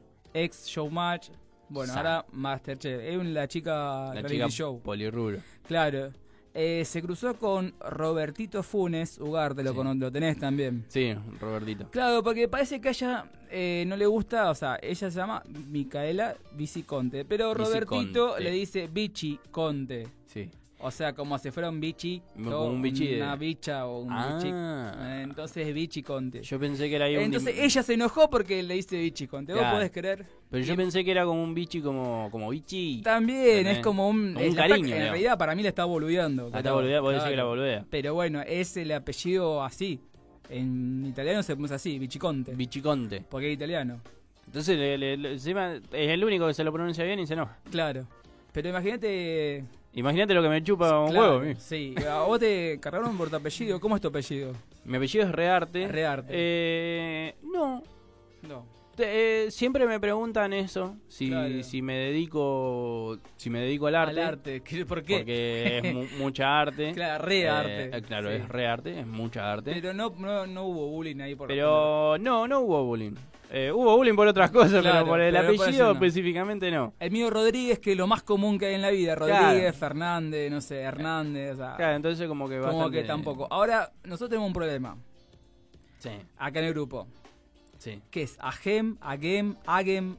ex showmatch. Bueno, ahora Masterchef. Es la chica la chica show. polirrubro. Claro. Eh, se cruzó con Robertito Funes, Ugarte, lo, Sí. lo tenés también. Sí, Robertito. Claro, porque parece que a ella eh, no le gusta, o sea, ella se llama Micaela Viciconte, pero Viciconte. Robertito le dice Vichy Conte. Sí. O sea, como si fuera un bichi. Como un bichi de- Una bicha o un Ah. bichi. Eh, Entonces es bichi conte. Yo pensé que era ahí un Entonces dim- ella se enojó porque le dice bichi conte. ¿Vos podés creer? Pero yo pensé que era como un bichi como, como bichi. También ¿Entendés? es como un. Como un cariño, En realidad para mí le está boludeando. Ah, está pero- boludea, vos decís claro. que la boludea. Pero bueno, es el apellido así. En italiano se pronuncia así, bichiconte. Bichiconte. porque es italiano. Entonces le- le- le- encima es el único que se lo pronuncia bien y se enoja. Claro. Pero imagínate. Imagínate lo que me chupa un Claro, huevo. ¿sí? Sí, a vos te cargaron por tu apellido. ¿Cómo es tu apellido? Mi apellido es Rearte. Rearte. Eh, no. No. Te- eh, siempre me preguntan eso. Si, Claro. si me dedico si me dedico al arte. Al arte. ¿Qué- ¿Por qué? Porque es mu- mucha arte. Claro, re Eh, arte. claro, Sí. es re arte, es mucha arte. Pero no, no, no hubo bullying ahí por Pero no, no hubo bullying. Eh, hubo bullying por otras cosas, Claro, pero por el pero apellido no. específicamente no. El mío Rodríguez, que es lo más común que hay en la vida. Claro. Rodríguez, Fernández, no sé, Hernández. O sea, Claro, entonces como que como bastante- que tampoco. Ahora, nosotros tenemos un problema. Sí, Acá en el grupo. sí. Que es Agem, Agem, Agem.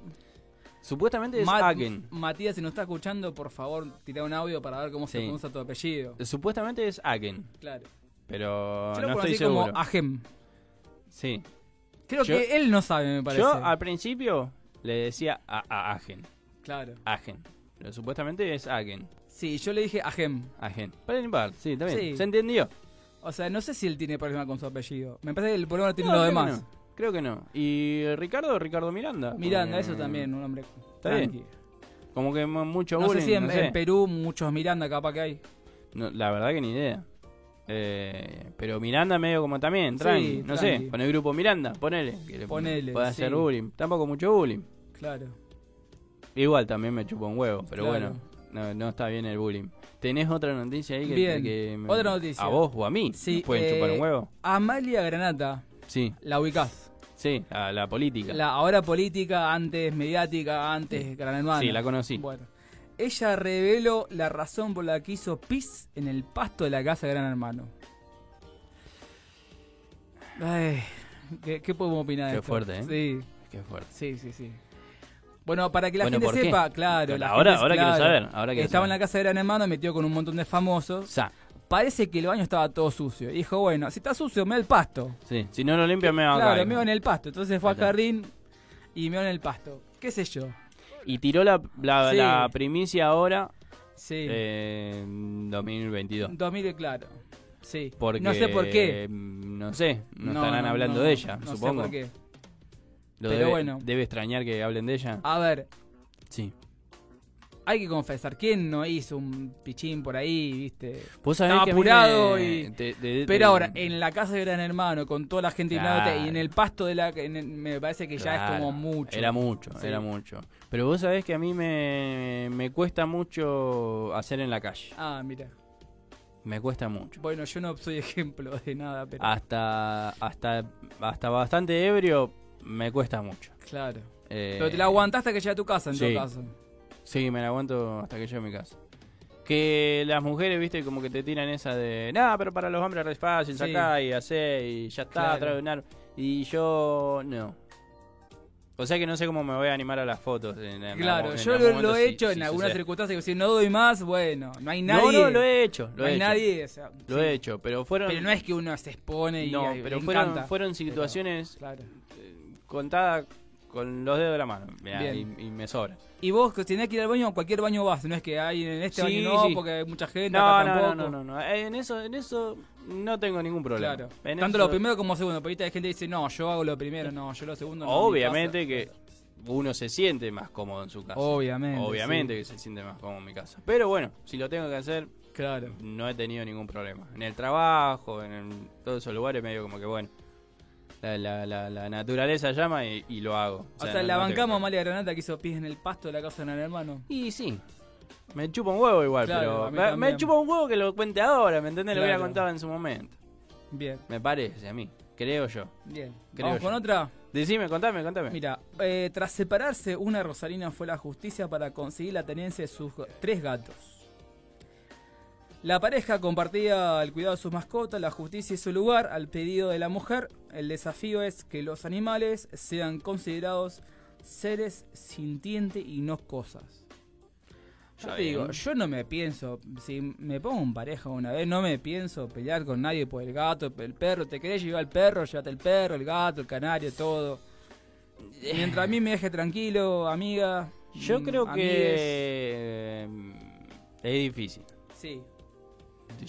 Supuestamente es Ma- Agen. Matías, si nos está escuchando, por favor, tira un audio para ver cómo se pronuncia tu apellido. Supuestamente es Agen, Claro. pero Yo lo no estoy como seguro. Agem. Sí. Creo Yo- que él no sabe, me parece. Yo al principio le decía a, a Agen, Claro. Agen, pero supuestamente es Agen, Sí, yo le dije Agem. Agen. Para sí, está bien. Sí. ¿Se entendió? O sea, no sé si él tiene problema con su apellido. Me parece que el problema lo tienen No, los demás. no. Creo que no. ¿Y Ricardo? Ricardo Miranda. Miranda, eso también, un hombre Está tranqui. bien. Como que mu- mucho No bullying. sé si en, no sé. en Perú muchos Miranda capaz que hay. No, la verdad que ni idea. Eh, pero Miranda medio como también, Sí, tranqui, no tranqui. sé, con el grupo Miranda, ponele, que le Ponele, puede sí. hacer bullying. Tampoco mucho bullying. Claro. Igual también me chupa un huevo, pero Claro. bueno, no, no está bien el bullying. ¿Tenés otra noticia ahí que, Bien, que me- otra noticia. a vos o a mí? Sí, ¿Nos pueden chupar eh, un huevo? Amalia Granata, Sí, la ubicás. sí, a la política. La ahora política, antes mediática, antes gran hermana. Sí, la conocí. Bueno. Ella reveló la razón por la que hizo pis en el pasto de la casa de Gran Hermano. Ay, ¿qué, qué podemos opinar de Qué esto? fuerte, ¿eh? Sí, Qué fuerte. sí, sí, sí. Bueno, para que la Bueno, gente ¿por qué? sepa, claro. la Ahora- gente- ahora quiero claro, saber, ahora quiero Estaba en saber. la casa de Gran Hermano, metió con un montón de famosos. Sa, Parece que el baño estaba todo sucio. Dijo, bueno, si está sucio, me da el pasto. sí, si no lo limpia me va a Claro, caer. meo en el pasto. Entonces fue al jardín y meó en el pasto. ¿Qué sé yo? Y tiró la, la, Sí. la primicia ahora Sí. eh, en 2022. 2000, claro. Sí. Porque, no sé por qué. mm, No sé, no, No, estarán no, hablando no, de ella, no sé supongo. por qué. Lo Pero debe, bueno. debe extrañar que hablen de ella. A ver, Sí. hay que confesar, ¿quién no hizo un pichín por ahí, viste? Vos sabés Estaba que apurado me- y- te- te- Pero te- ahora, en la casa de Gran Hermano, con toda la gente Claro. y en el pasto de la... el- me parece que ya es como mucho. Era mucho, Sí. era mucho. Pero vos sabés que a mí me, me cuesta mucho hacer en la calle. Ah, mira. Me cuesta mucho. Bueno, yo no soy ejemplo de nada, pero... Hasta, hasta, hasta bastante ebrio me cuesta mucho. Claro. Eh, Pero te la aguantaste que llegue a tu casa, en sí. todo caso. Sí, me la aguanto hasta que llegue a mi casa. Que las mujeres, viste, como que te tiran esa de, nada, pero para los hombres es fácil, Sí. sacá y hacé y ya está, Claro. trae un. Y yo, no. O sea que no sé cómo me voy a animar a las fotos. en- en Claro, yo lo, he hecho si en algunas circunstancias que si no doy más, bueno, no hay No, nadie. no, lo he hecho. Lo no he hay hecho. nadie. o sea, Lo sí. he hecho, pero fueron. Pero no es que uno se expone y no, pero fueron, fueron situaciones Claro. contadas con los dedos de la mano. Mirá, Bien. y me sobra. Y vos, tenés que ir al baño, a cualquier baño vas. No es que hay en este Sí, baño no, sí. porque hay mucha gente, No, acá no, tampoco. no, no, no. Eh, En eso, en eso no tengo ningún problema. Claro. En Tanto eso- lo primero como segundo. Porque ahorita hay gente que dice, no, yo hago lo primero, no, yo lo segundo no. Obviamente mi que casa. uno se siente más cómodo en su casa. Obviamente. Obviamente que se siente más cómodo en mi casa. Pero bueno, si lo tengo que hacer, Claro. no he tenido ningún problema. En el trabajo, en el- todos esos lugares, medio como que bueno. La, la, la, la naturaleza llama y, y lo hago. O sea, no- la no bancamos a. Amalia Granata que hizo pis en el pasto de la casa de Gran Hermano. Y sí. Me chupa un huevo igual, Claro, pero. Me, me chupa un huevo que lo cuente ahora, ¿me entendés? Lo hubiera contado en su momento. Bien, Me parece a mí. Creo yo. bien. Creo Vamos yo. con otra. Decime, contame, contame. Mira, eh, tras separarse, una rosarina fue a la justicia para conseguir la tenencia de sus tres gatos. La pareja compartía el cuidado de sus mascotas, la justicia hizo lugar al pedido de la mujer. El desafío es que los animales sean considerados seres sintientes y no cosas. Yo te digo, yo no me pienso, si me pongo en pareja una vez, no me pienso pelear con nadie por el gato, el perro. ¿Te querés llevar el perro? Llévate el perro, el gato, el canario, todo. Mientras a mí me deje tranquilo, amiga. Yo mm, creo amigues. que es difícil. Sí,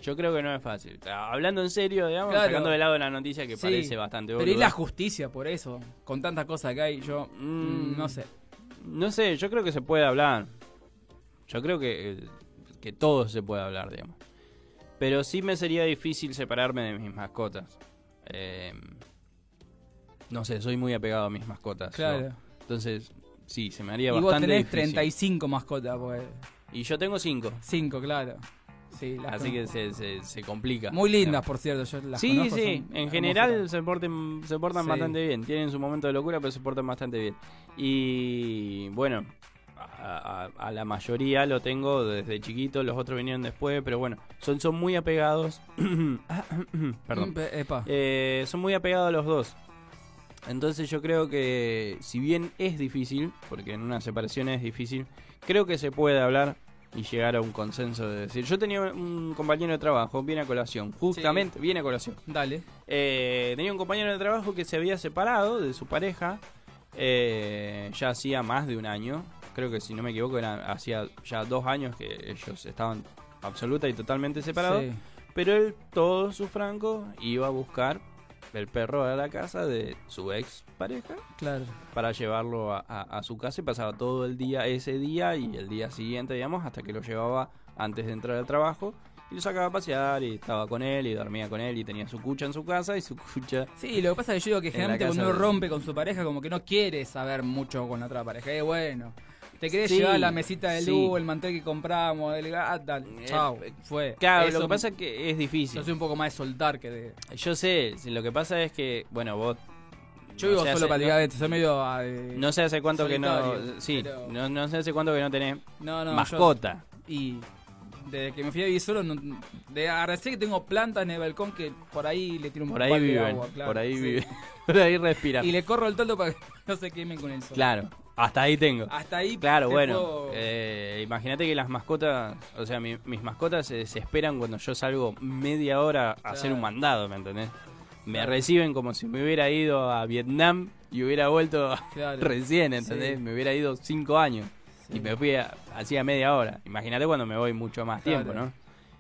Yo creo que no es fácil. Hablando en serio, digamos, Claro. sacando de lado la noticia que Sí, parece bastante pero ¿y la justicia por eso? Con tantas cosas que hay, yo mm, no sé. No sé, yo creo que se puede hablar. Yo creo que, eh, que todo se puede hablar, digamos. Pero sí me sería difícil separarme de mis mascotas. Eh, no sé, soy muy apegado a mis mascotas. yo. Claro. Entonces, sí, se me haría Y vos bastante tenés difícil. 35 mascotas, pues. Y yo tengo cinco. 5, claro. Sí, las Así que se, se, se complica. Muy lindas, por cierto. Yo las Sí, conozco, sí, en general se porten, se portan Sí. bastante bien. Tienen su momento de locura, pero se portan bastante bien. Y bueno, a, a- a la mayoría lo tengo desde chiquito, los otros vinieron después, pero bueno, son, son muy apegados. Perdón. Mm, epa. Eh, son muy apegados a los dos. Entonces yo creo que si bien es difícil, porque en una separación es difícil, creo que se puede hablar y llegar a un consenso de decir, yo tenía un compañero de trabajo, viene a colación, justamente, viene a colación. Dale. Eh, tenía un compañero de trabajo que se había separado de su pareja eh, ya hacía más de un año. Creo que si no me equivoco, era, hacía ya dos años que ellos estaban absoluta y totalmente separados. Sí. Pero él, todo su franco, iba a buscar el perro a la casa de su ex pareja Claro. para llevarlo a, a- a su casa y pasaba todo el día ese día y el día siguiente, digamos, hasta que lo llevaba antes de entrar al trabajo y lo sacaba a pasear y estaba con él y dormía con él y tenía su cucha en su casa y su cucha... Sí, lo que pasa es que yo digo que generalmente cuando uno rompe con su pareja, como que no quiere saber mucho con la otra pareja. Es bueno. Te querés Sí, llevar la mesita de sí. luz, el mantel que compramos, el gato, dale, Eh, chao, eh, fue. Claro, Eso- lo que pasa es que es difícil. Yo soy un poco más de soltar que de... Yo sé, lo que pasa es que, bueno, vos... Yo no vivo solo hace- prácticamente, soy medio... ah, eh, No sé hace cuánto que no... Sí, pero- no, no sé hace cuánto que no tenés no, no, yo- mascota. y desde que me fui a vivir solo, no, de agradecer que tengo plantas en el balcón que por ahí le tiro un Por ahí balde de viven, agua, claro, por ahí sí. viven, por ahí respiran. Y le corro el toldo para que no se quemen con el sol. Claro, hasta ahí tengo. Hasta ahí Claro, te bueno, puedo- eh, imagínate que las mascotas, o sea, mi- mis mascotas se, esperan cuando yo salgo media hora a hacer un mandado, ¿me entendés? Me Claro. reciben como si me hubiera ido a Vietnam y hubiera vuelto Claro. recién, ¿entendés? Sí. Me hubiera ido cinco años y me fui hacía media hora. Imagínate cuando me voy mucho más tiempo, ¿no?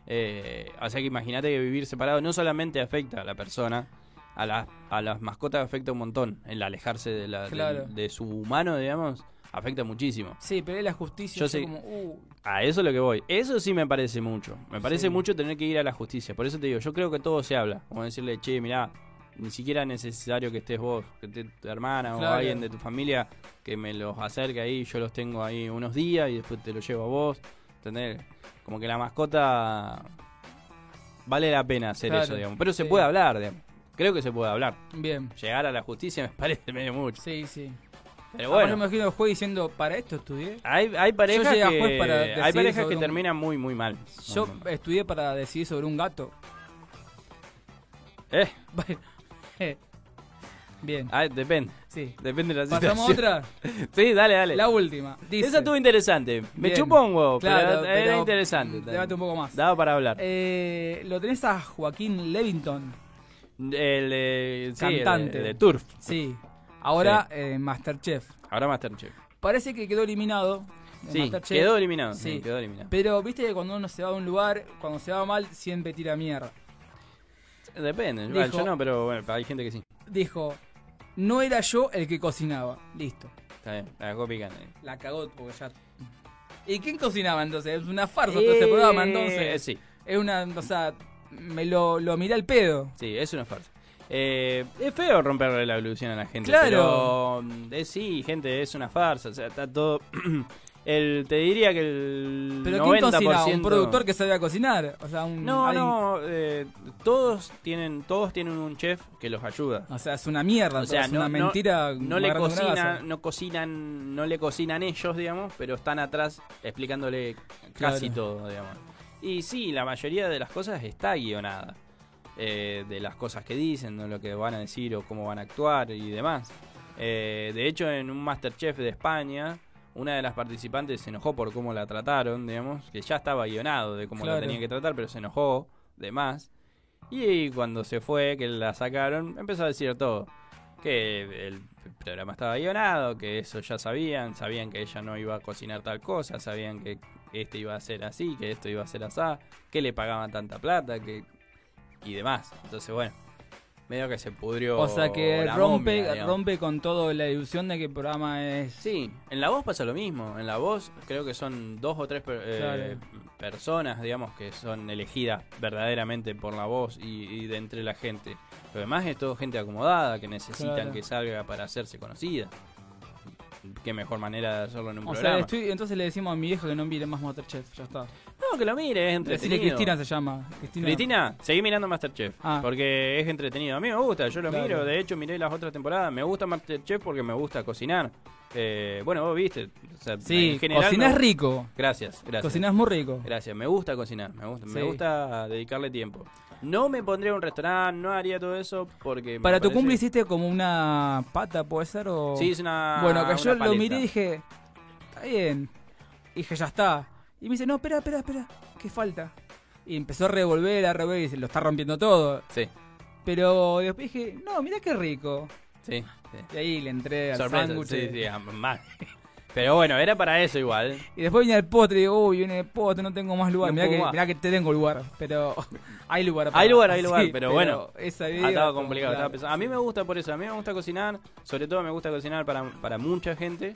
Eh, o sea que imagínate que vivir separado no solamente afecta a la persona, a, la- a las mascotas afecta un montón. El alejarse de, la, Claro. de su humano, digamos, afecta muchísimo. Sí, pero es la justicia. Yo sé- como, uh, A eso es lo que voy. Eso sí me parece mucho. Me parece Sí. mucho tener que ir a la justicia. Por eso te digo, yo creo que todo se habla. Como decirle, che, mirá, ni siquiera es necesario que estés vos, que esté tu hermana o alguien de tu familia que me los acerque ahí. Yo los tengo ahí unos días y después te los llevo a vos. ¿Entendés? Como que la mascota vale la pena hacer Claro, eso, digamos. Pero se puede hablar, digamos. Creo que se puede hablar. bien. Llegar a la justicia me parece medio mucho. Sí, sí. Pero bueno. me imagino el juez diciendo, para esto estudié. Hay, hay parejas que, para hay parejas que un- terminan muy, muy mal. Yo estudié para decidir sobre un gato. Eh, Bueno, eh, Bien, ah, depende. sí. Depende de la ¿Pasamos situación. otra? Sí, dale, dale. La última. Dice, Esa estuvo interesante. Me Bien. chupó un huevo, Claro, pero era interesante. debate un poco más. Daba para hablar. Eh, lo tenés a Joaquín Levington. El, eh, sí, cantante. el de Turf. Sí. Ahora eh, Masterchef. Ahora Masterchef. Parece que quedó eliminado. de Sí, Masterchef, quedó eliminado. Sí. Sí, quedó eliminado. Pero viste que cuando uno se va a un lugar, cuando se va mal, siempre tira mierda. Depende. Dijo- yo no, pero bueno, hay gente que sí. Dijo, no era yo el que cocinaba. Listo. Está bien, la cagó picante. La cagó porque ya... ¿Y quién cocinaba entonces? Es una farsa todo ese programa entonces. Eh, Sí, Es una... O sea, me lo, lo miré al pedo. sí, es una farsa. Eh, es feo romperle la ilusión a la gente. Claro. Pero mm, eh, sí, gente, es una farsa. O sea, está todo. el, te diría que el. Pero 90%... ¿quién cocinaba? ¿Un productor que sabía cocinar? O sea, un... No, alguien- no, eh, todos tienen todos tienen un chef que los ayuda. O sea, es una mierda. O sea, es no, una no- mentira. no, le cocinan, no cocinan, no le cocinan ellos, digamos, pero están atrás explicándole casi Claro. todo, digamos. Y sí, la mayoría de las cosas está guionada. eh, de las cosas que dicen, de lo que van a decir o cómo van a actuar y demás. Eh, de hecho, en un Masterchef de España, una de las participantes se enojó por cómo la trataron, digamos, que ya estaba guionado de cómo la Claro. tenía que tratar, pero se enojó de más. Y cuando se fue, que la sacaron, empezó a decir todo. Que el programa estaba guionado, que eso ya sabían, sabían que ella no iba a cocinar tal cosa, sabían que este iba a ser así, que esto iba a ser así, que le pagaban tanta plata, que y demás. Entonces, bueno, medio que se pudrió. O sea que la rompe, momia, rompe con todo la ilusión de que el programa es. Sí, en la voz pasa lo mismo. En la voz creo que son dos o tres per- eh, personas, digamos, que son elegidas verdaderamente por la voz y, y de entre la gente. Lo demás es todo gente acomodada que necesitan Claro. que salga para hacerse conocida. Qué mejor manera de hacerlo en un O sea, programa. estoy, entonces le decimos a mi vieja que no mire más Masterchef, ya está. No, que lo mire, es entretenido. Decirle Cristina se llama. Cristina. Cristina, seguí mirando Masterchef. Ah. Porque es entretenido. A mí me gusta, yo lo Claro. miro. De hecho, miré las otras temporadas. Me gusta Masterchef porque me gusta cocinar. Eh, bueno, vos viste. o sea, Sí, en general cocinás rico. Gracias, gracias. Cocinás muy rico. Gracias, me gusta cocinar, me gusta, me gusta dedicarle tiempo. No me pondría a un restaurante, no haría todo eso porque... Para tu parece- cumple hiciste como una pata, ¿puede ser? O... Sí, es una Bueno, que yo lo miré y dije, está bien. Y dije, ya está. Y me dice, no, espera, espera, espera, ¿qué falta? Y empezó a revolver, a revolver y se lo está rompiendo todo. Sí, Pero después dije, no, mirá qué rico. Sí, sí. Y ahí le entré al Sorpresa, sándwich. sí, sí, mal. Pero bueno, era para eso igual. Y después viene el postre y digo, uy, viene el postre, no tengo más lugar. No mirá, que, más. mirá que te tengo lugar, pero hay lugar. Hay lugar, hay Sí, lugar, pero bueno. Esa Ah, idea, estaba complicado, claro. estaba pesado. A mí me gusta por eso, a mí me gusta cocinar, sobre todo me gusta cocinar para, para mucha gente,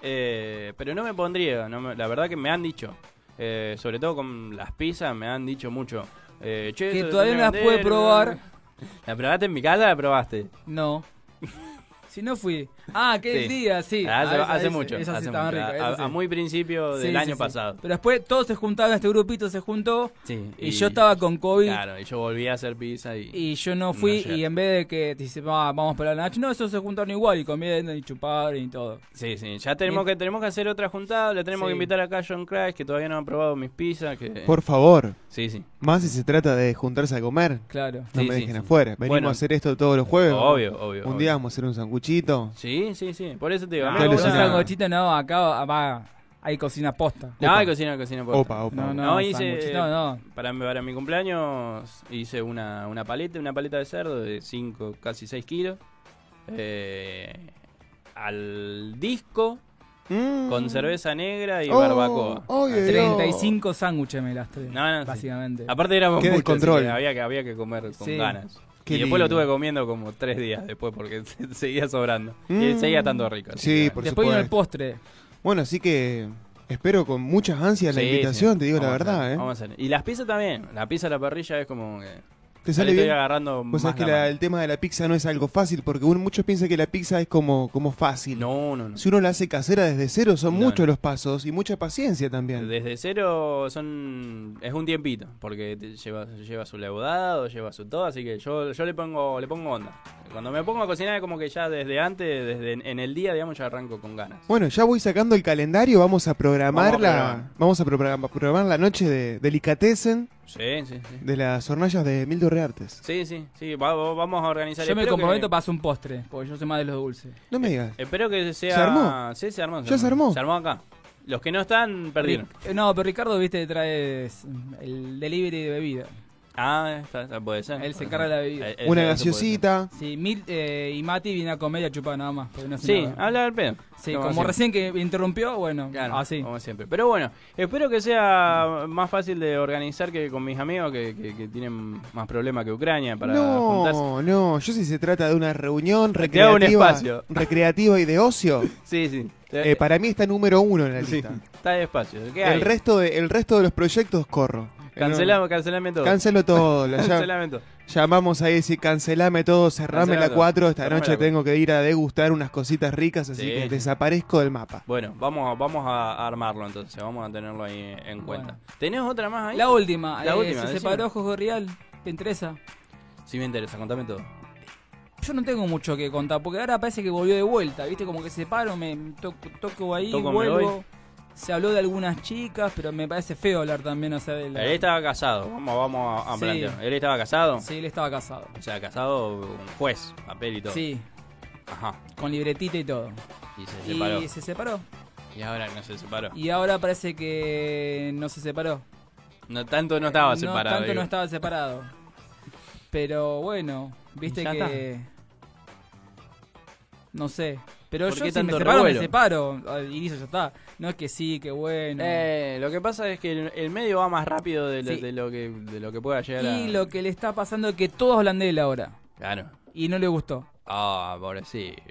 eh, pero no me pondría, no me- la verdad que me han dicho, eh, sobre todo con las pizzas, me han dicho mucho. eh, che, Que todavía no las pude vender, probar. ¿La probaste en mi casa la probaste? No. Si no fui. Ah, aquel Sí. día, sí. Hace, Ah, hace mucho. Sí hace estaban mucho. ricas. A- sí. muy principio del Sí, año sí, sí. pasado. Pero después todos se juntaban, este grupito se juntó Sí, y, yo estaba con COVID Claro, y yo volví a hacer pizza y... y yo no fui y en vez de que te dice, "Va, vamos para la noche, no, esos se juntaron igual y comieron y chuparon y todo. Sí, sí, ya tenemos que tenemos que hacer otra juntada, le tenemos Sí. que invitar acá a John Crash, que todavía no han probado mis pizzas, que... Por favor, Sí, sí. más si se trata de juntarse a comer. Claro. No Sí, me sí, dejen sí. afuera. Venimos Bueno. a hacer esto todos los jueves. Obvio, obvio. Un obvio. día vamos a hacer un sanguchito. Sí, sí, sí. Por eso te digo. a mí Te me No, un sanguchito no, acá va, hay cocina posta. No, hay cocina, cocina posta. Opa, opa. No, no, No, hice- sanguchito no. Para, para mi cumpleaños hice una, una paleta, una paleta de cerdo de 5, casi 6 kilos. Eh, al disco, Mm. con cerveza negra y Oh, barbacoa. Así que- 35 sándwiches me las tres. No, no, sí. básicamente. Aparte éramos Qué muchos, descontrol. así que había que, había que comer con Sí. ganas. Qué y después lo tuve comiendo como tres días después porque se- seguía sobrando. Y Mm. seguía estando rico. Sí, que por Después vino el postre. Bueno, así que espero con muchas ansias la invitación, sí. te digo la a verdad, hacer, ¿eh? Vamos a hacer. Y las pizzas también. La pizza a la parrilla es como que... ¿Te sale le estoy bien? agarrando Pues más sabés que la la- mano. el tema de la pizza no es algo fácil, porque uno, muchos piensan que la pizza es como, como fácil. No, no, no. Si uno la hace casera desde cero, son No, muchos no. los pasos y mucha paciencia también. Desde cero son es un tiempito, porque te lleva, lleva su leudado, lleva su todo, así que yo, yo le pongo le pongo onda. Cuando me pongo a cocinar es como que ya desde antes, desde en, en el día, digamos, ya arranco con ganas. Bueno, ya voy sacando el calendario, vamos a programar Vamos a la programar. vamos a programar, programar la noche de delicatessen Sí, sí, sí. de las hornallas de Mildo Reartes. Sí, sí, sí, va- va- vamos a organizar. Yo me Espero comprometo que- para hacer un postre, porque yo soy más de los dulces. No me digas. Espero que sea... ¿Se armó? Sí, se armó. ¿Ya se armó? Se armó acá. Los que no están, perdieron. Ric- eh, No, pero Ricardo, viste, trae el delivery de bebida. Ah, está, está- puede ser. Él se encarga de la bebida. Una gaseosita. Sí, Mil, eh, y Mati viene a comer y a chupar nada más. no. Sí, nada. habla del pedo. Sí, Como recién que interrumpió, bueno, Claro, así. como siempre. Pero bueno, espero que sea más fácil de organizar que con mis amigos que, que- que tienen más problemas que Ucrania para juntarse. No, no, yo si se trata de una reunión hago un recreativa, espacio. recreativa y de ocio, Sí, sí. eh, para mí está número uno en la Sí, lista. está despacio. ¿Qué hay? El resto de el resto de los proyectos corro. Cancelame, cancelame todo. Cancelo todo. la- Cancelame todo. llamamos ahí y decir cancelame todo, cerrame Cancelame la todo. 4. Esta Cerrame noche la tengo que ir a degustar unas cositas ricas, así Sí, que desaparezco del mapa. Bueno, vamos, a- vamos a armarlo entonces. Vamos a tenerlo ahí en cuenta. Bueno. ¿Tenés otra más ahí? La última, La eh, última, se decime. separó Jorge Real, ¿te interesa? Sí me interesa, contame todo. Yo no tengo mucho que contar, porque ahora parece que volvió de vuelta, ¿viste? Como que se separo, me to- toco ahí, Toco, me vuelvo. Se habló de algunas chicas, pero me parece feo hablar también, o sea, de la... Él estaba casado, vamos, vamos a, a Sí. plantear. ¿Él estaba casado? Sí, él estaba casado. O sea, casado con juez, papel y todo. Sí, Ajá. con libretita y todo. Y se separó. Y se separó. Y ahora no se separó. Y ahora parece que no se separó. No tanto no estaba separado. tanto digo. no estaba separado. Pero bueno, viste Ya que. No sé. Pero ¿Por yo si me separo, me separo. Y listo, ya está. No es que sí, que bueno. Eh, lo que pasa es que el, el medio va más rápido de, lo- Sí. de lo que de lo que pueda llegar a. y lo que le está pasando es que todos hablan de él ahora. Claro. Y no le gustó. Ah, pobrecito.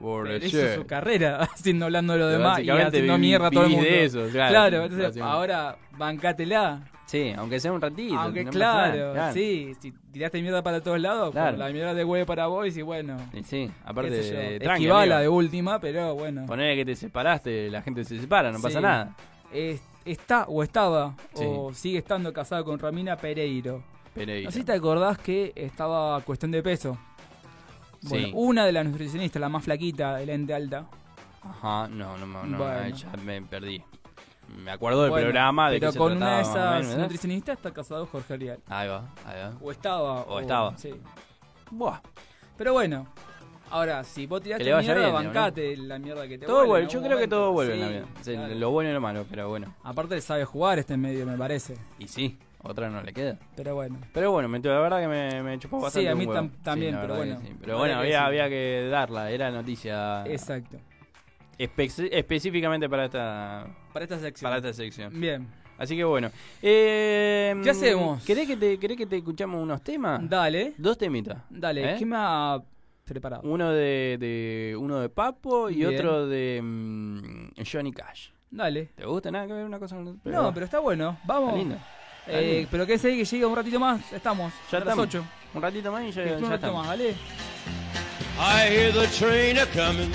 Pobrecito. hizo su carrera haciendo hablando de lo demás y haciendo mierda a todo el mundo. eso, claro. claro, entonces ahora bancátela. Sí, aunque sea un ratito. Aunque no claro, sí, si tiraste mierda para todos lados, Claro. pues la mierda de huevo para vos y bueno. Y sí, aparte sé yo, de de última, pero bueno. Ponele que te separaste, la gente se separa, no pasa nada. Es- está o estaba Sí. o sigue estando casado con Romina Pereiro. Pereira. No sé si te acordás que estaba cuestión de peso. Bueno, Sí. una de las nutricionistas, la más flaquita, el ente alta. Ajá, no, no, no, no, Bueno. ya me perdí. Me acuerdo del Bueno, programa de pero que se con una de trataba, más o esas ¿verdad? nutricionistas está casado Jorge Ariel. Ahí va, ahí va. O estaba. O estaba. Sí. Buah. Pero bueno. Ahora, si vos Que tiraste le vaya mierda, bien, ¿no? bancate la mierda que te Todo vuelve yo creo que todo vuelve en la Sí, vida. Sí, claro. Lo bueno y lo malo, pero bueno. Aparte sabe jugar este medio, me parece. Y sí, otra no le queda. Pero bueno. Pero bueno, me- la verdad que me, me chupó bastante a un mí huevo. también, pero bueno. sí. Pero bueno, que había, sí. había que darla, era noticia Exacto. espe- específicamente para esta, Para esta sección. para esta sección. Bien. Así que bueno. Eh, ¿Qué hacemos? ¿Querés que te, querés que te escuchamos unos temas? Dale. Dos temitas. Dale. ¿Eh? ¿Qué me ha preparado? Uno de, de uno de Papo y Bien. otro de mm, Johnny Cash. Dale. ¿Te gusta nada que ver una cosa? con- no, pero está bueno. Vamos. Está lindo. Está Eh, lindo. pero que sé que llegue un ratito más. Estamos. Ya a las estamos. 8. Un ratito más y ya, ya un ratito estamos. más, dale. I hear the train a coming.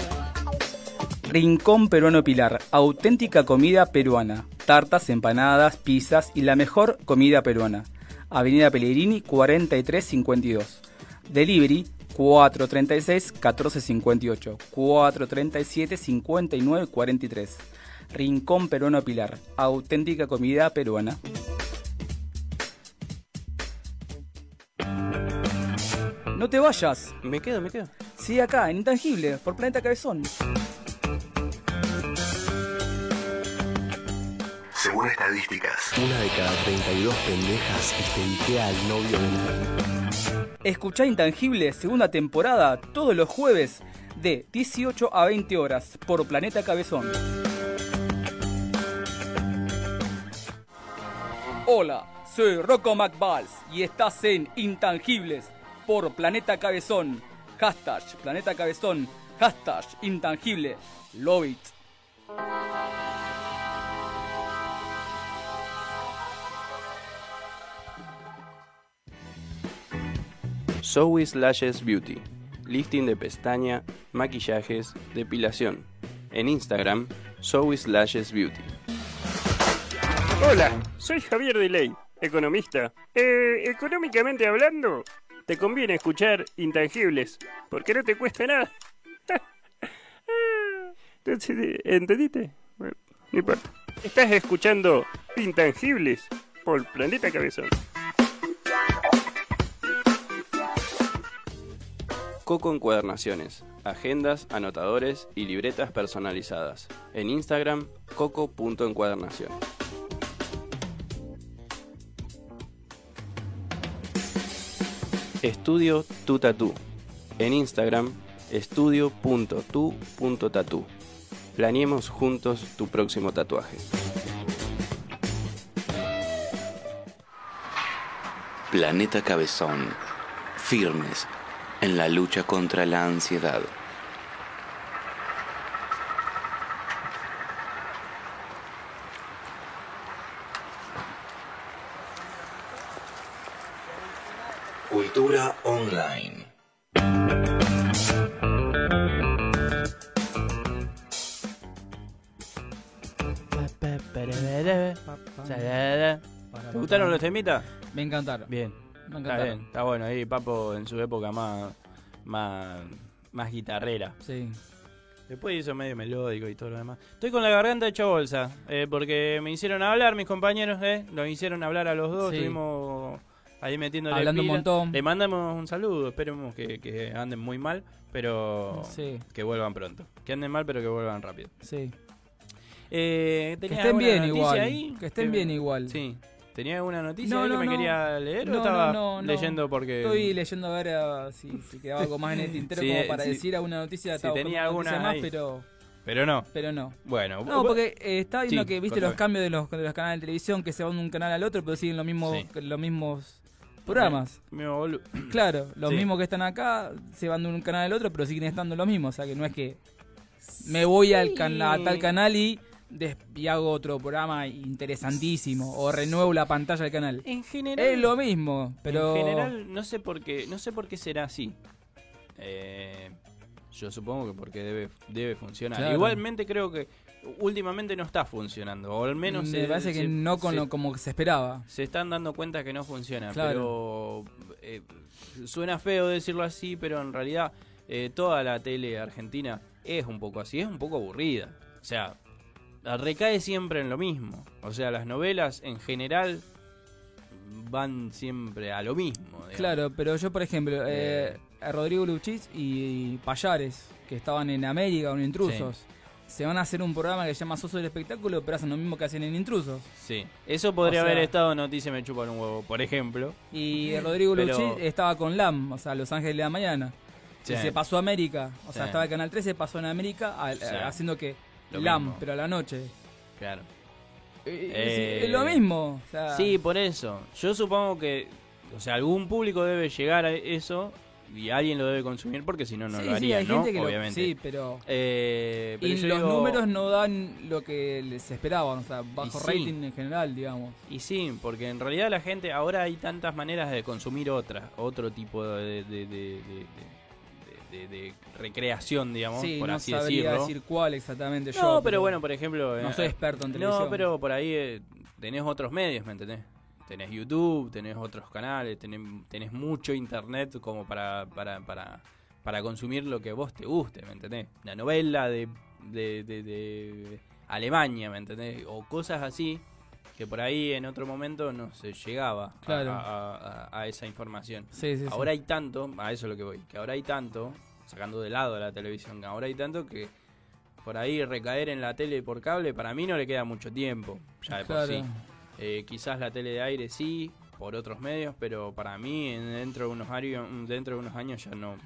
Rincón Peruano Pilar, auténtica comida peruana. Tartas, empanadas, pizzas y la mejor comida peruana. Avenida Pellegrini 4352. Delivery 436 1458 437 5943. Rincón Peruano Pilar, auténtica comida peruana. No te vayas, Me quedo, me quedo. sigue acá en Intangible por Planeta Cabezón. Según estadísticas, una de cada 32 pendejas estentiquea al novio. Escuchá Intangible, segunda temporada, todos los jueves de 18 a 20 horas por Planeta Cabezón. Hola, soy Rocco McBalls y estás en Intangibles por Planeta Cabezón. Hashtag Planeta Cabezón. Hashtag Intangible. Love it. Zoe Lashes Beauty. Lifting de pestaña, maquillajes, depilación. En Instagram, Zoe Lashes Beauty. Hola, soy Javier Deley, economista. Eh, económicamente hablando, te conviene escuchar Intangibles, porque no te cuesta nada. Eh, ¿Entendiste? Bueno, no importa. Estás escuchando Intangibles por Planeta Cabezón. Coco Encuadernaciones. Agendas, anotadores y libretas personalizadas. En Instagram, coco.encuadernaciones. Estudio Tu Tatú. En Instagram, estudio.tu.tatú. Planeemos juntos tu próximo tatuaje. Planeta Cabezón. Firmes en la lucha contra la ansiedad. Cultura online. ¿Te gustaron los temitas? Me encantaron. Bien. Me Está bien, está bueno. Ahí Papo en su época más, más, más guitarrera. Sí. Después hizo medio melódico y todo lo demás. Estoy con la garganta hecha bolsa, eh, porque me hicieron hablar mis compañeros, eh, nos hicieron hablar a los dos, Sí. estuvimos ahí metiéndole Hablando un montón. Le mandamos un saludo, esperemos que, que anden muy mal, pero Sí. que vuelvan pronto. Que anden mal, pero que vuelvan rápido. Sí. Eh, Que ¿tenías estén bien igual. ahí? Que estén bien igual. Sí. ¿Tenía alguna noticia No, ahí no, que me no. quería leer o No, estaba no, no, no. leyendo porque... Estoy leyendo a ver si, si quedaba algo más en el tintero Sí, como para decir alguna noticia. Si tenía alguna noticia ahí. más, pero, Pero no. pero no. Bueno. No, porque eh, estaba viendo Sí, que viste los cambios de los, de los canales de televisión que se van de un canal al otro, pero siguen los mismos, Sí. los mismos programas. Claro, los mismos que están acá se van de un canal al otro, pero siguen estando los mismos. O sea que no es que me voy al can- a tal canal y, y hago otro programa interesantísimo o renuevo la pantalla del canal. En general... Es lo mismo, pero En general, no sé por qué, no sé por qué será así. Eh, yo supongo que porque debe, debe funcionar. Claro. Igualmente creo que últimamente no está funcionando, o al menos me se- parece que no con se- lo como se esperaba. se están dando cuenta que no funciona. Claro. Pero eh, suena feo decirlo así, pero en realidad eh, toda la tele argentina es un poco así, es un poco aburrida. O sea, recae siempre en lo mismo. O sea, las novelas en general van siempre a lo mismo. digamos. Claro, pero yo, por ejemplo, eh, Eh. a Rodrigo Luchis y Payares, que estaban en América o en Intrusos, se van a hacer un programa que se llama Soso del Espectáculo, pero hacen lo mismo que hacen en Intrusos. Sí, eso podría O sea- haber estado Noticia me chupan un huevo, por ejemplo. Y Rodrigo Pero- Luchis estaba con LAM, o sea, Los Ángeles de la Mañana. Sí. Y se pasó a América, o sea, Sí. estaba el Canal 13, pasó en América, a- haciendo que Lo LAM, mismo. pero a la noche. Claro. Eh, Eh, es, es lo mismo. o sea, Sí, por eso. Yo supongo que, o sea, algún público debe llegar a eso y alguien lo debe consumir porque si no, no sí, lo sí, haría, hay ¿no? gente que lo- Obviamente. sí, pero... Eh, pero Y los digo- números no dan lo que les esperaban, o sea, bajo sí. rating en general, digamos. Y sí, porque en realidad la gente, ahora hay tantas maneras de consumir otras, otro tipo de, de, de, de- de- de- recreación, digamos, Sí, por no así sabría decirlo. decir cuál exactamente yo. No, pero bueno, por ejemplo... No eh, soy experto en No, televisión. pero por ahí eh, tenés otros medios, ¿me entendés? Tenés YouTube, tenés otros canales, tenés, tenés mucho internet como para, para, para, para consumir lo que vos te guste, ¿me entendés? La novela de, de, de- de Alemania, ¿me entendés? O cosas así que por ahí en otro momento no se llegaba a- Claro. a, a- a esa información. Sí, sí, sí. ahora hay tanto, a eso es lo que voy, que ahora hay tanto, sacando de lado la televisión, ahora hay tanto que por ahí recaer en la tele por cable, para mí no le queda mucho tiempo, ya de Claro. por sí. Eh, quizás la tele de aire sí, por otros medios, pero para mí en- dentro de unos años, dentro de unos años ya no,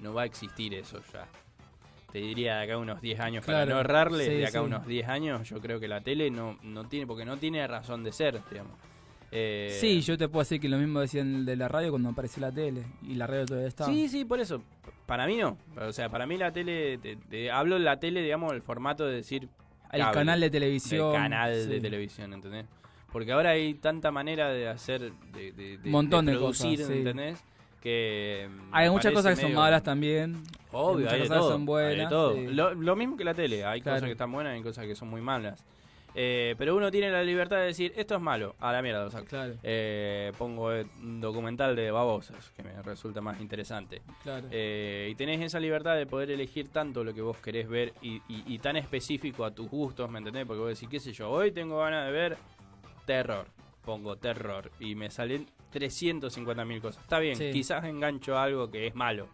no va a existir eso ya. Te diría de acá unos 10 años, para no errarle, Sí, de acá sí. unos 10 años yo creo que la tele no, no tiene, porque no tiene razón de ser, digamos. Eh, Sí, yo te puedo decir que lo mismo decían de la radio cuando apareció la tele. Y la radio todavía está. Sí, sí, por eso. Para mí no. O sea, para mí la tele, te- te- hablo de la tele, digamos, el formato de decir... El cable, canal de televisión, del canal de televisión, ¿entendés? Porque ahora hay tanta manera de hacer, de, de, de- Montón de producir, cosas. ¿entendés? Que... mm, Hay muchas cosas que son malas también. Obvio, hay de cosas todo. son buenas. hay de todo. sí. Lo, lo mismo que la tele, hay Claro. cosas que están buenas y hay cosas que son muy malas. Eh, pero uno tiene la libertad de decir, esto es malo, a la mierda lo saco. Claro. Eh, pongo un documental de babosas, que me resulta más interesante. Claro. Eh, y tenés esa libertad de poder elegir tanto lo que vos querés ver y, y- y tan específico a tus gustos, ¿me entendés? Porque vos decís, qué sé yo, hoy tengo ganas de ver terror. Pongo terror y me salen 350 mil cosas. Está bien, Sí. quizás engancho algo que es malo,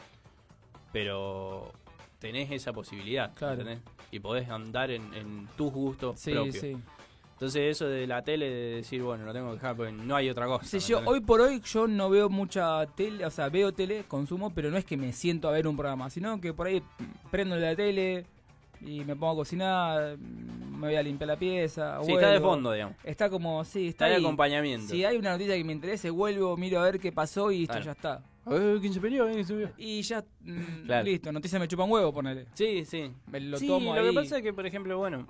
pero tenés esa posibilidad, ¿me Claro. ¿entendés? Y podés andar en, en tus gustos Sí, propios. sí. Entonces eso de la tele, de decir, bueno, lo tengo que dejar porque no hay otra cosa. Sí, ¿me yo, hoy por hoy yo no veo mucha tele, o sea, veo tele, consumo, pero no es que me siento a ver un programa, sino que por ahí prendo la tele y me pongo a cocinar, me voy a limpiar la pieza. Sí, está de fondo, digamos. Está como, sí, está Está de ahí. acompañamiento. Si hay una noticia que me interese, vuelvo, miro a ver qué pasó y esto Claro. ya está. Eh, ¿Quién se peleó? ¿Quién se peleó? Y ya, mm, Claro. listo, noticia me chupa un huevo, ponele. Sí, sí. Me lo sí, tomo lo ahí. que pasa es que, por ejemplo, bueno,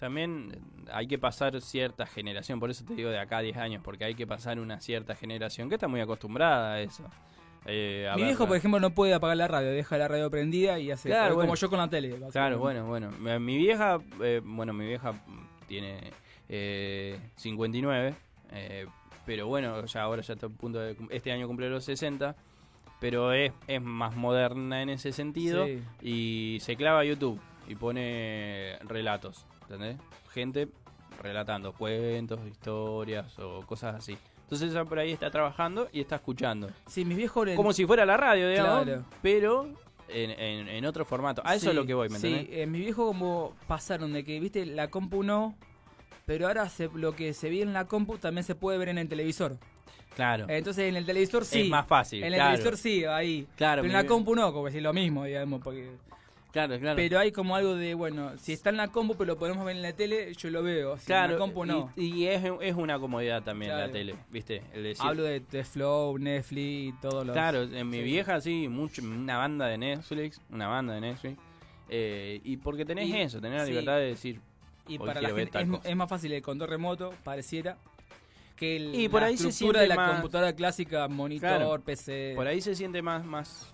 también eh, hay que pasar cierta generación, por eso te digo de acá a 10 años, porque hay que pasar una cierta generación que está muy acostumbrada a eso. Eh, Mi ver, viejo, por ejemplo, no puede apagar la radio, deja la radio prendida y hace Claro, como yo con la tele. Claro, bueno, bueno. Mi- vieja, eh, bueno, mi vieja tiene eh, 59, eh, pero bueno, ya ahora ya está a punto de... Este año cumple los 60, pero es, es más moderna en ese sentido Sí. y se clava a YouTube y pone relatos, ¿entendés? Gente relatando cuentos, historias o cosas así. Entonces ella por ahí está trabajando y está escuchando. Sí, mis viejos... en- Como si fuera la radio, digamos, Claro. pero en, en- en otro formato. A eso Sí, es lo que voy, ¿me Sí, entendés? eh, mi viejo como pasaron de que, viste, la compu no, pero ahora se- lo que se ve en la compu también se puede ver en el televisor. Claro. Entonces en el televisor sí. Es más fácil, En el claro. televisor sí, ahí. Claro, pero en la compu no, como decir lo mismo, digamos, porque... Claro, claro. Pero hay como algo de, bueno, si está en la compu pero lo podemos ver en la tele, yo lo veo. Si en Claro, la compu no. y, y es, es una comodidad también la tele, ¿viste? El decir- Hablo de, de Flow, Netflix y todos los... Claro, en mi Sí. vieja sí, mucho, una banda de Netflix, una banda de Netflix. eh, y porque tenés Y- eso, tenés la libertad de decir. Y para la gente es, más fácil el control remoto, pareciera, que el, Y por la ahí se estructura de siente la más- computadora clásica, monitor, Claro, PC. Por ahí se siente más, más,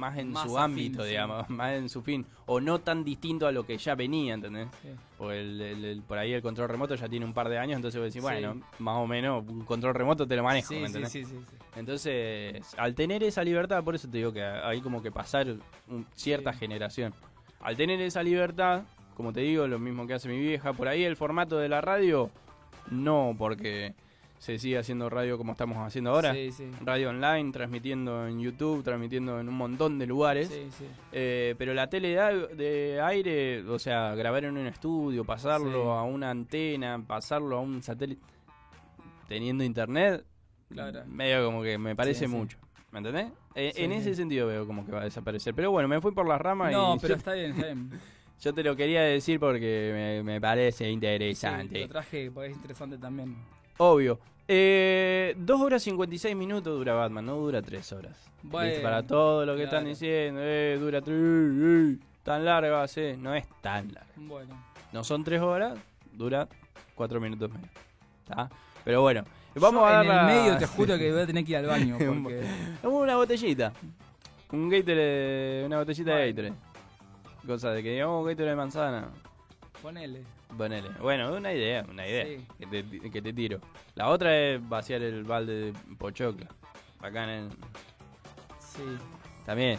más en Más su afín, ámbito, sí. digamos, más en su fin, o no tan distinto a lo que ya venía, ¿entendés? Sí. Porque el- el- el- por ahí el control remoto ya tiene un par de años, entonces vos decís, Sí. bueno, más o menos un control remoto te lo manejo, ¿me entendés? sí, sí, sí. Entonces, al tener esa libertad, por eso te digo que hay como que pasar un- cierta generación. Al tener esa libertad, como te digo, lo mismo que hace mi vieja, por ahí el formato de la radio, no porque se sigue haciendo radio como estamos haciendo ahora. Sí, sí. Radio online, transmitiendo en YouTube, transmitiendo en un montón de lugares. Sí, sí. Eh, pero la tele de, aire, o sea, grabar en un estudio, pasarlo a una antena, pasarlo a un satélite, teniendo internet, Claro. medio como que me parece mucho. ¿Me entendés? Eh, en ese sentido veo como que va a desaparecer. Pero bueno, me fui por las ramas No, y pero yo, está bien, está bien. yo te lo quería decir porque me, me parece interesante. lo traje porque es interesante también. Obvio. Eh, 2 horas 56 minutos dura Batman, no dura 3 horas. Bueno. Para todo lo que están diciendo, eh, dura 3, tan larga ser. No es tan larga. Bueno. No son 3 horas, dura 4 minutos menos. ¿Está? Pero bueno, vamos Yo a en el medio te juro que voy a tener que ir al baño porque... Una botellita. Un Gatorade, una botellita de Gatorade. Cosa de que digamos Gatorade de manzana. Ponele. Ponele. Bueno, una idea, una idea Sí. que, te, que te tiro. La otra es vaciar el balde de pochocla. Acá en el... Sí. También.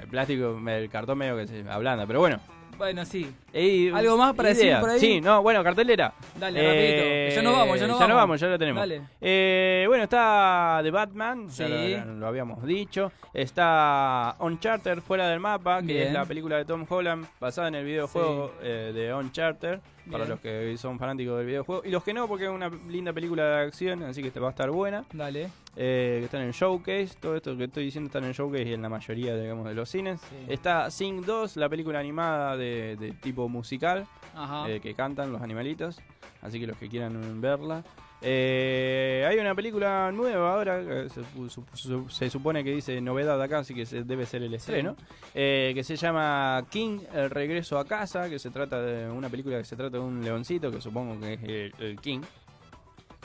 El plástico, el cartón medio que se ablanda, pero bueno. Bueno, sí. Ey, ¿Algo más para decir idea. por ahí? Sí, no, bueno, cartelera. Dale, rapidito, que ya nos vamos, ya nos ya vamos. vamos, ya lo tenemos. Dale. Eh, bueno, está The Batman, ya Sí. lo, lo habíamos dicho. Está Uncharted, Fuera del Mapa, que Bien. es la película de Tom Holland basada en el videojuego eh, de Uncharted. Para Bien. los que son fanáticos del videojuego. Y los que no, porque es una linda película de acción, así que te va a estar buena. Dale. Eh, que están en Showcase, todo esto que estoy diciendo están en Showcase y en la mayoría digamos, de los cines. Sí. Está Sing 2, la película animada de, de tipo musical, Ajá. eh, que cantan los animalitos, así que los que quieran verla. Eh, hay una película nueva ahora, que se, su- su- se supone que dice novedad acá, así que se- debe ser el estreno, eh, que se llama King, el regreso a casa, que se trata de una película que se trata de un leoncito, que supongo que es el, el King,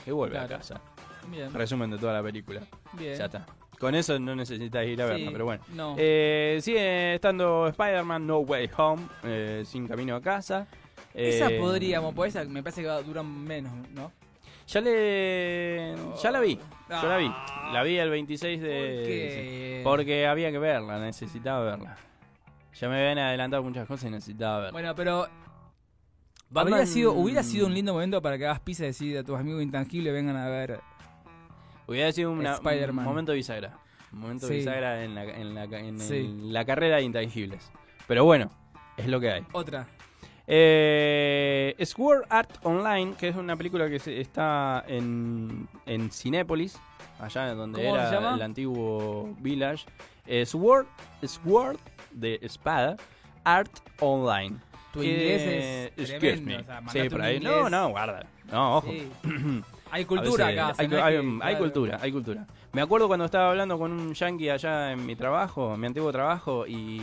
que vuelve a casa. Bien. Resumen de toda la película. Bien. Ya está. Con eso no necesitas ir a verla, Sí, pero bueno. no. Eh, sigue estando Spider-Man No Way Home, eh, sin camino a casa. Esa Eh, podríamos, pues esa me parece que va- dura menos, ¿no? Ya le. Ya la vi. Yo la vi. La vi el 26 de. ¿Por qué? porque había que verla, necesitaba verla. Ya me habían adelantado muchas cosas y necesitaba verla. Bueno, pero Batman- habría sido, hubiera sido un lindo momento para que hagas pizza y decir a tus amigos intangibles vengan a ver. Hubiera sido una- un momento bisagra. Un momento Sí. bisagra en la, en la, en Sí. la carrera de intangibles. Pero bueno, es lo que hay. Otra. Eh, Sword Art Online, que es una película que se- está en, en Cinépolis, allá donde ¿Cómo era se llama? el antiguo Village. Eh, Sword, Sword de espada, Art Online. Tu inglés es excuse tremendo, me. o sea, sí, mandate por un ahí. inglés. No, no, guarda. No, ojo. Sí. Hay cultura veces acá. Hay, no hay- que- hay claro. cultura, hay cultura. Me acuerdo cuando estaba hablando con un yankee allá en mi trabajo, en mi antiguo trabajo, y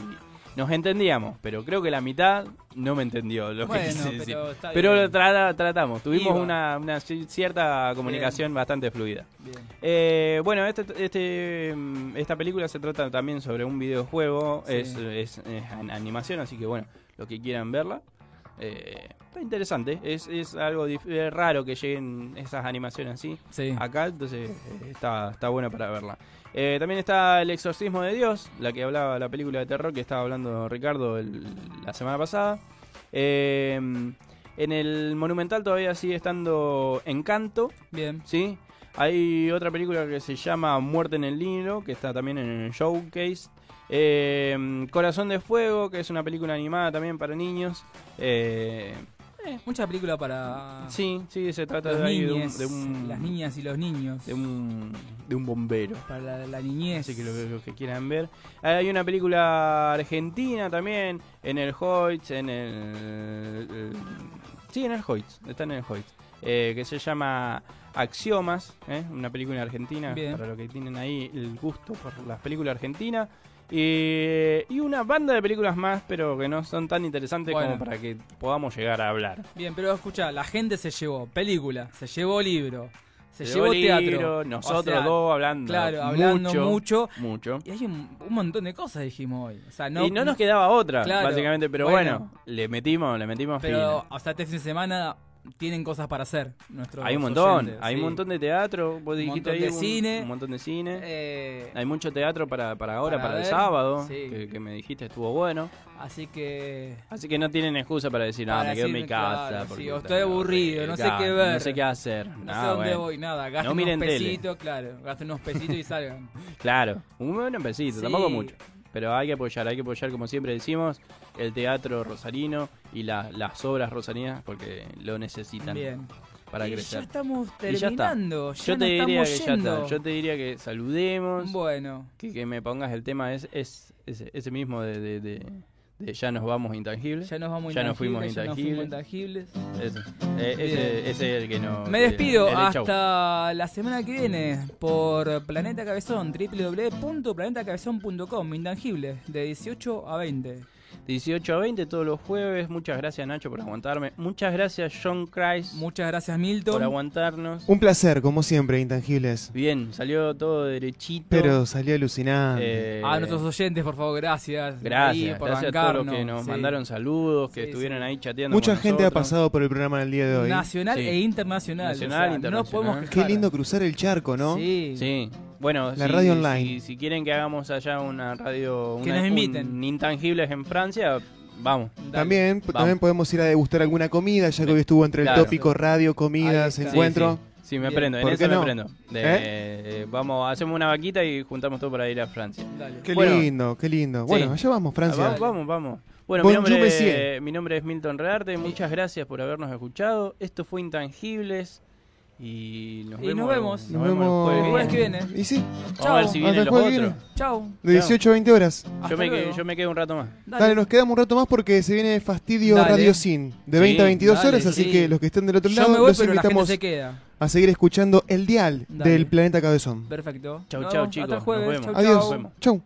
nos entendíamos, pero creo que la mitad no me entendió lo Bueno, que quise pero decir. Pero tra- tratamos, tuvimos una, una ci- cierta comunicación bastante fluida. Eh, bueno, este, este, esta película se trata también sobre un videojuego, Sí. es, es- animación, así que bueno, los que quieran verla. Eh, está interesante, es, es algo es raro que lleguen esas animaciones así Sí. acá, entonces está, está buena para verla. Eh, también está El Exorcismo de Dios, la que hablaba la película de terror que estaba hablando Ricardo el- la semana pasada. Eh, en el Monumental todavía sigue estando Encanto, Bien. ¿sí? Hay otra película que se llama Muerte en el Nilo, que está también en el showcase. Eh, Corazón de Fuego, que es una película animada también para niños. Eh, Eh, mucha película para sí, sí, se trata de, ahí de un, niñes, de un- las niñas y los niños. de un, de un bombero. Para la, la niñez. Así que lo, lo que quieran ver. Hay una película argentina también, en el Hoyts, en el... sí, en el Hoyts, está en el Hoyts. eh, que se llama Axiomas, ¿eh? una película argentina, Bien. para los que tienen ahí el gusto por las películas argentinas. Y, y una banda de películas más, pero que no son tan interesantes Bueno. como para que podamos llegar a hablar. Bien, pero escucha, la gente se llevó película, se llevó libro, se Se llevó teatro. libro, O nosotros sea, dos hablando Claro, hablando mucho, mucho. mucho. Y hay un, un montón de cosas, dijimos hoy. O sea, no, y no nos quedaba otra, Claro, básicamente, pero bueno, le metimos, le metimos Pero, fino. o sea, este fin de semana tienen cosas para hacer. Nuestros Hay un montón, oyentes, hay un sí. montón de teatro, vos Un dijiste montón ahí de un, cine. un montón de cine. Eh, hay mucho teatro para, para ahora, para para, el ver, sábado, sí. que, que me dijiste estuvo bueno. Así que. Así que no tienen excusa para decir, Para me quedo en mi casa. claro, porque sí, o estoy aburrido, no sé claro, qué ver. No sé qué hacer. No Ah, sé dónde bueno. voy, nada. Gasten No unos tele. pesitos, claro. Gasten unos pesitos y salgan. Claro, un buen pesito, tampoco mucho. Pero hay que apoyar, hay que apoyar, como siempre decimos, el teatro rosarino y la- las obras rosarinas porque lo necesitan Bien. para Y crecer. ya estamos Y ya terminando. Ya Yo te diría que estamos ya está. Yo te diría que saludemos. Bueno. Que, que me pongas el tema es, es ese, ese mismo de, de- de- de ya nos vamos intangibles. Ya nos vamos Ya nos fuimos intangibles, nos intangibles. intangibles. Ese, Eh, ese, ese es el que no. Me despido el- el chau. hasta la semana que viene por Planeta Cabezón, www.planetacabezón.com, intangible, de 18 a 20. 18 a 20 todos los jueves. Muchas gracias, Nacho, por aguantarme. Muchas gracias, John Christ. Muchas gracias, Milton. Por aguantarnos. Un placer, como siempre, Intangibles. Bien, salió todo derechito. Pero salió alucinante. Eh, A nuestros oyentes, por favor, gracias. Gracias, por gracias a todos los bancarnos, que nos sí. mandaron saludos, que Sí, estuvieron sí. ahí chateando. Mucha con gente ha pasado por el programa en el día de hoy. Nacional Sí. e internacional. Nacional, o sea, No internacional. podemos Qué lindo cruzar el charco, ¿no? Sí. Sí. Bueno, La si- radio online. Si, si quieren que hagamos allá una radio. Que una- nos inviten. un Intangibles en Francia, vamos. Dale. También, Vamos. también podemos ir a degustar alguna comida, ya que hoy estuvo entre Claro. el tópico radio, comidas, encuentro. Sí, sí. Sí, me Bien. prendo, en ¿Por eso qué me no? prendo. De- eh, Vamos, hacemos una vaquita y juntamos todo para ir a Francia. Dale. Qué Bueno. lindo, qué lindo. Bueno, Sí. allá vamos, Francia. Vamos, vamos, vamos. Bueno, mi nombre, mi nombre es Milton Rearte. Muchas gracias por habernos escuchado. Esto fue Intangibles. Y nos Y vemos. nos vemos. Nos el vemos jueves El jueves que viene. Y sí, Vamos a ver si Chao. vienen los otros. Chau. de 18 a 20 horas. Yo me, quedo, yo me quedo un rato más. Dale. nos quedamos un rato más porque se viene Fastidio Dale. Radio Sin de Sí, 20 a 22 dale, horas, así sí. que los que estén del otro Yo lado me voy, los pero la gente invitamos se queda. a seguir escuchando el dial Dale. del planeta Cabezón. Perfecto. Chau, chau, chicos. Hasta el jueves. Nos vemos. Chau, Adiós. chau. vemos. Chau.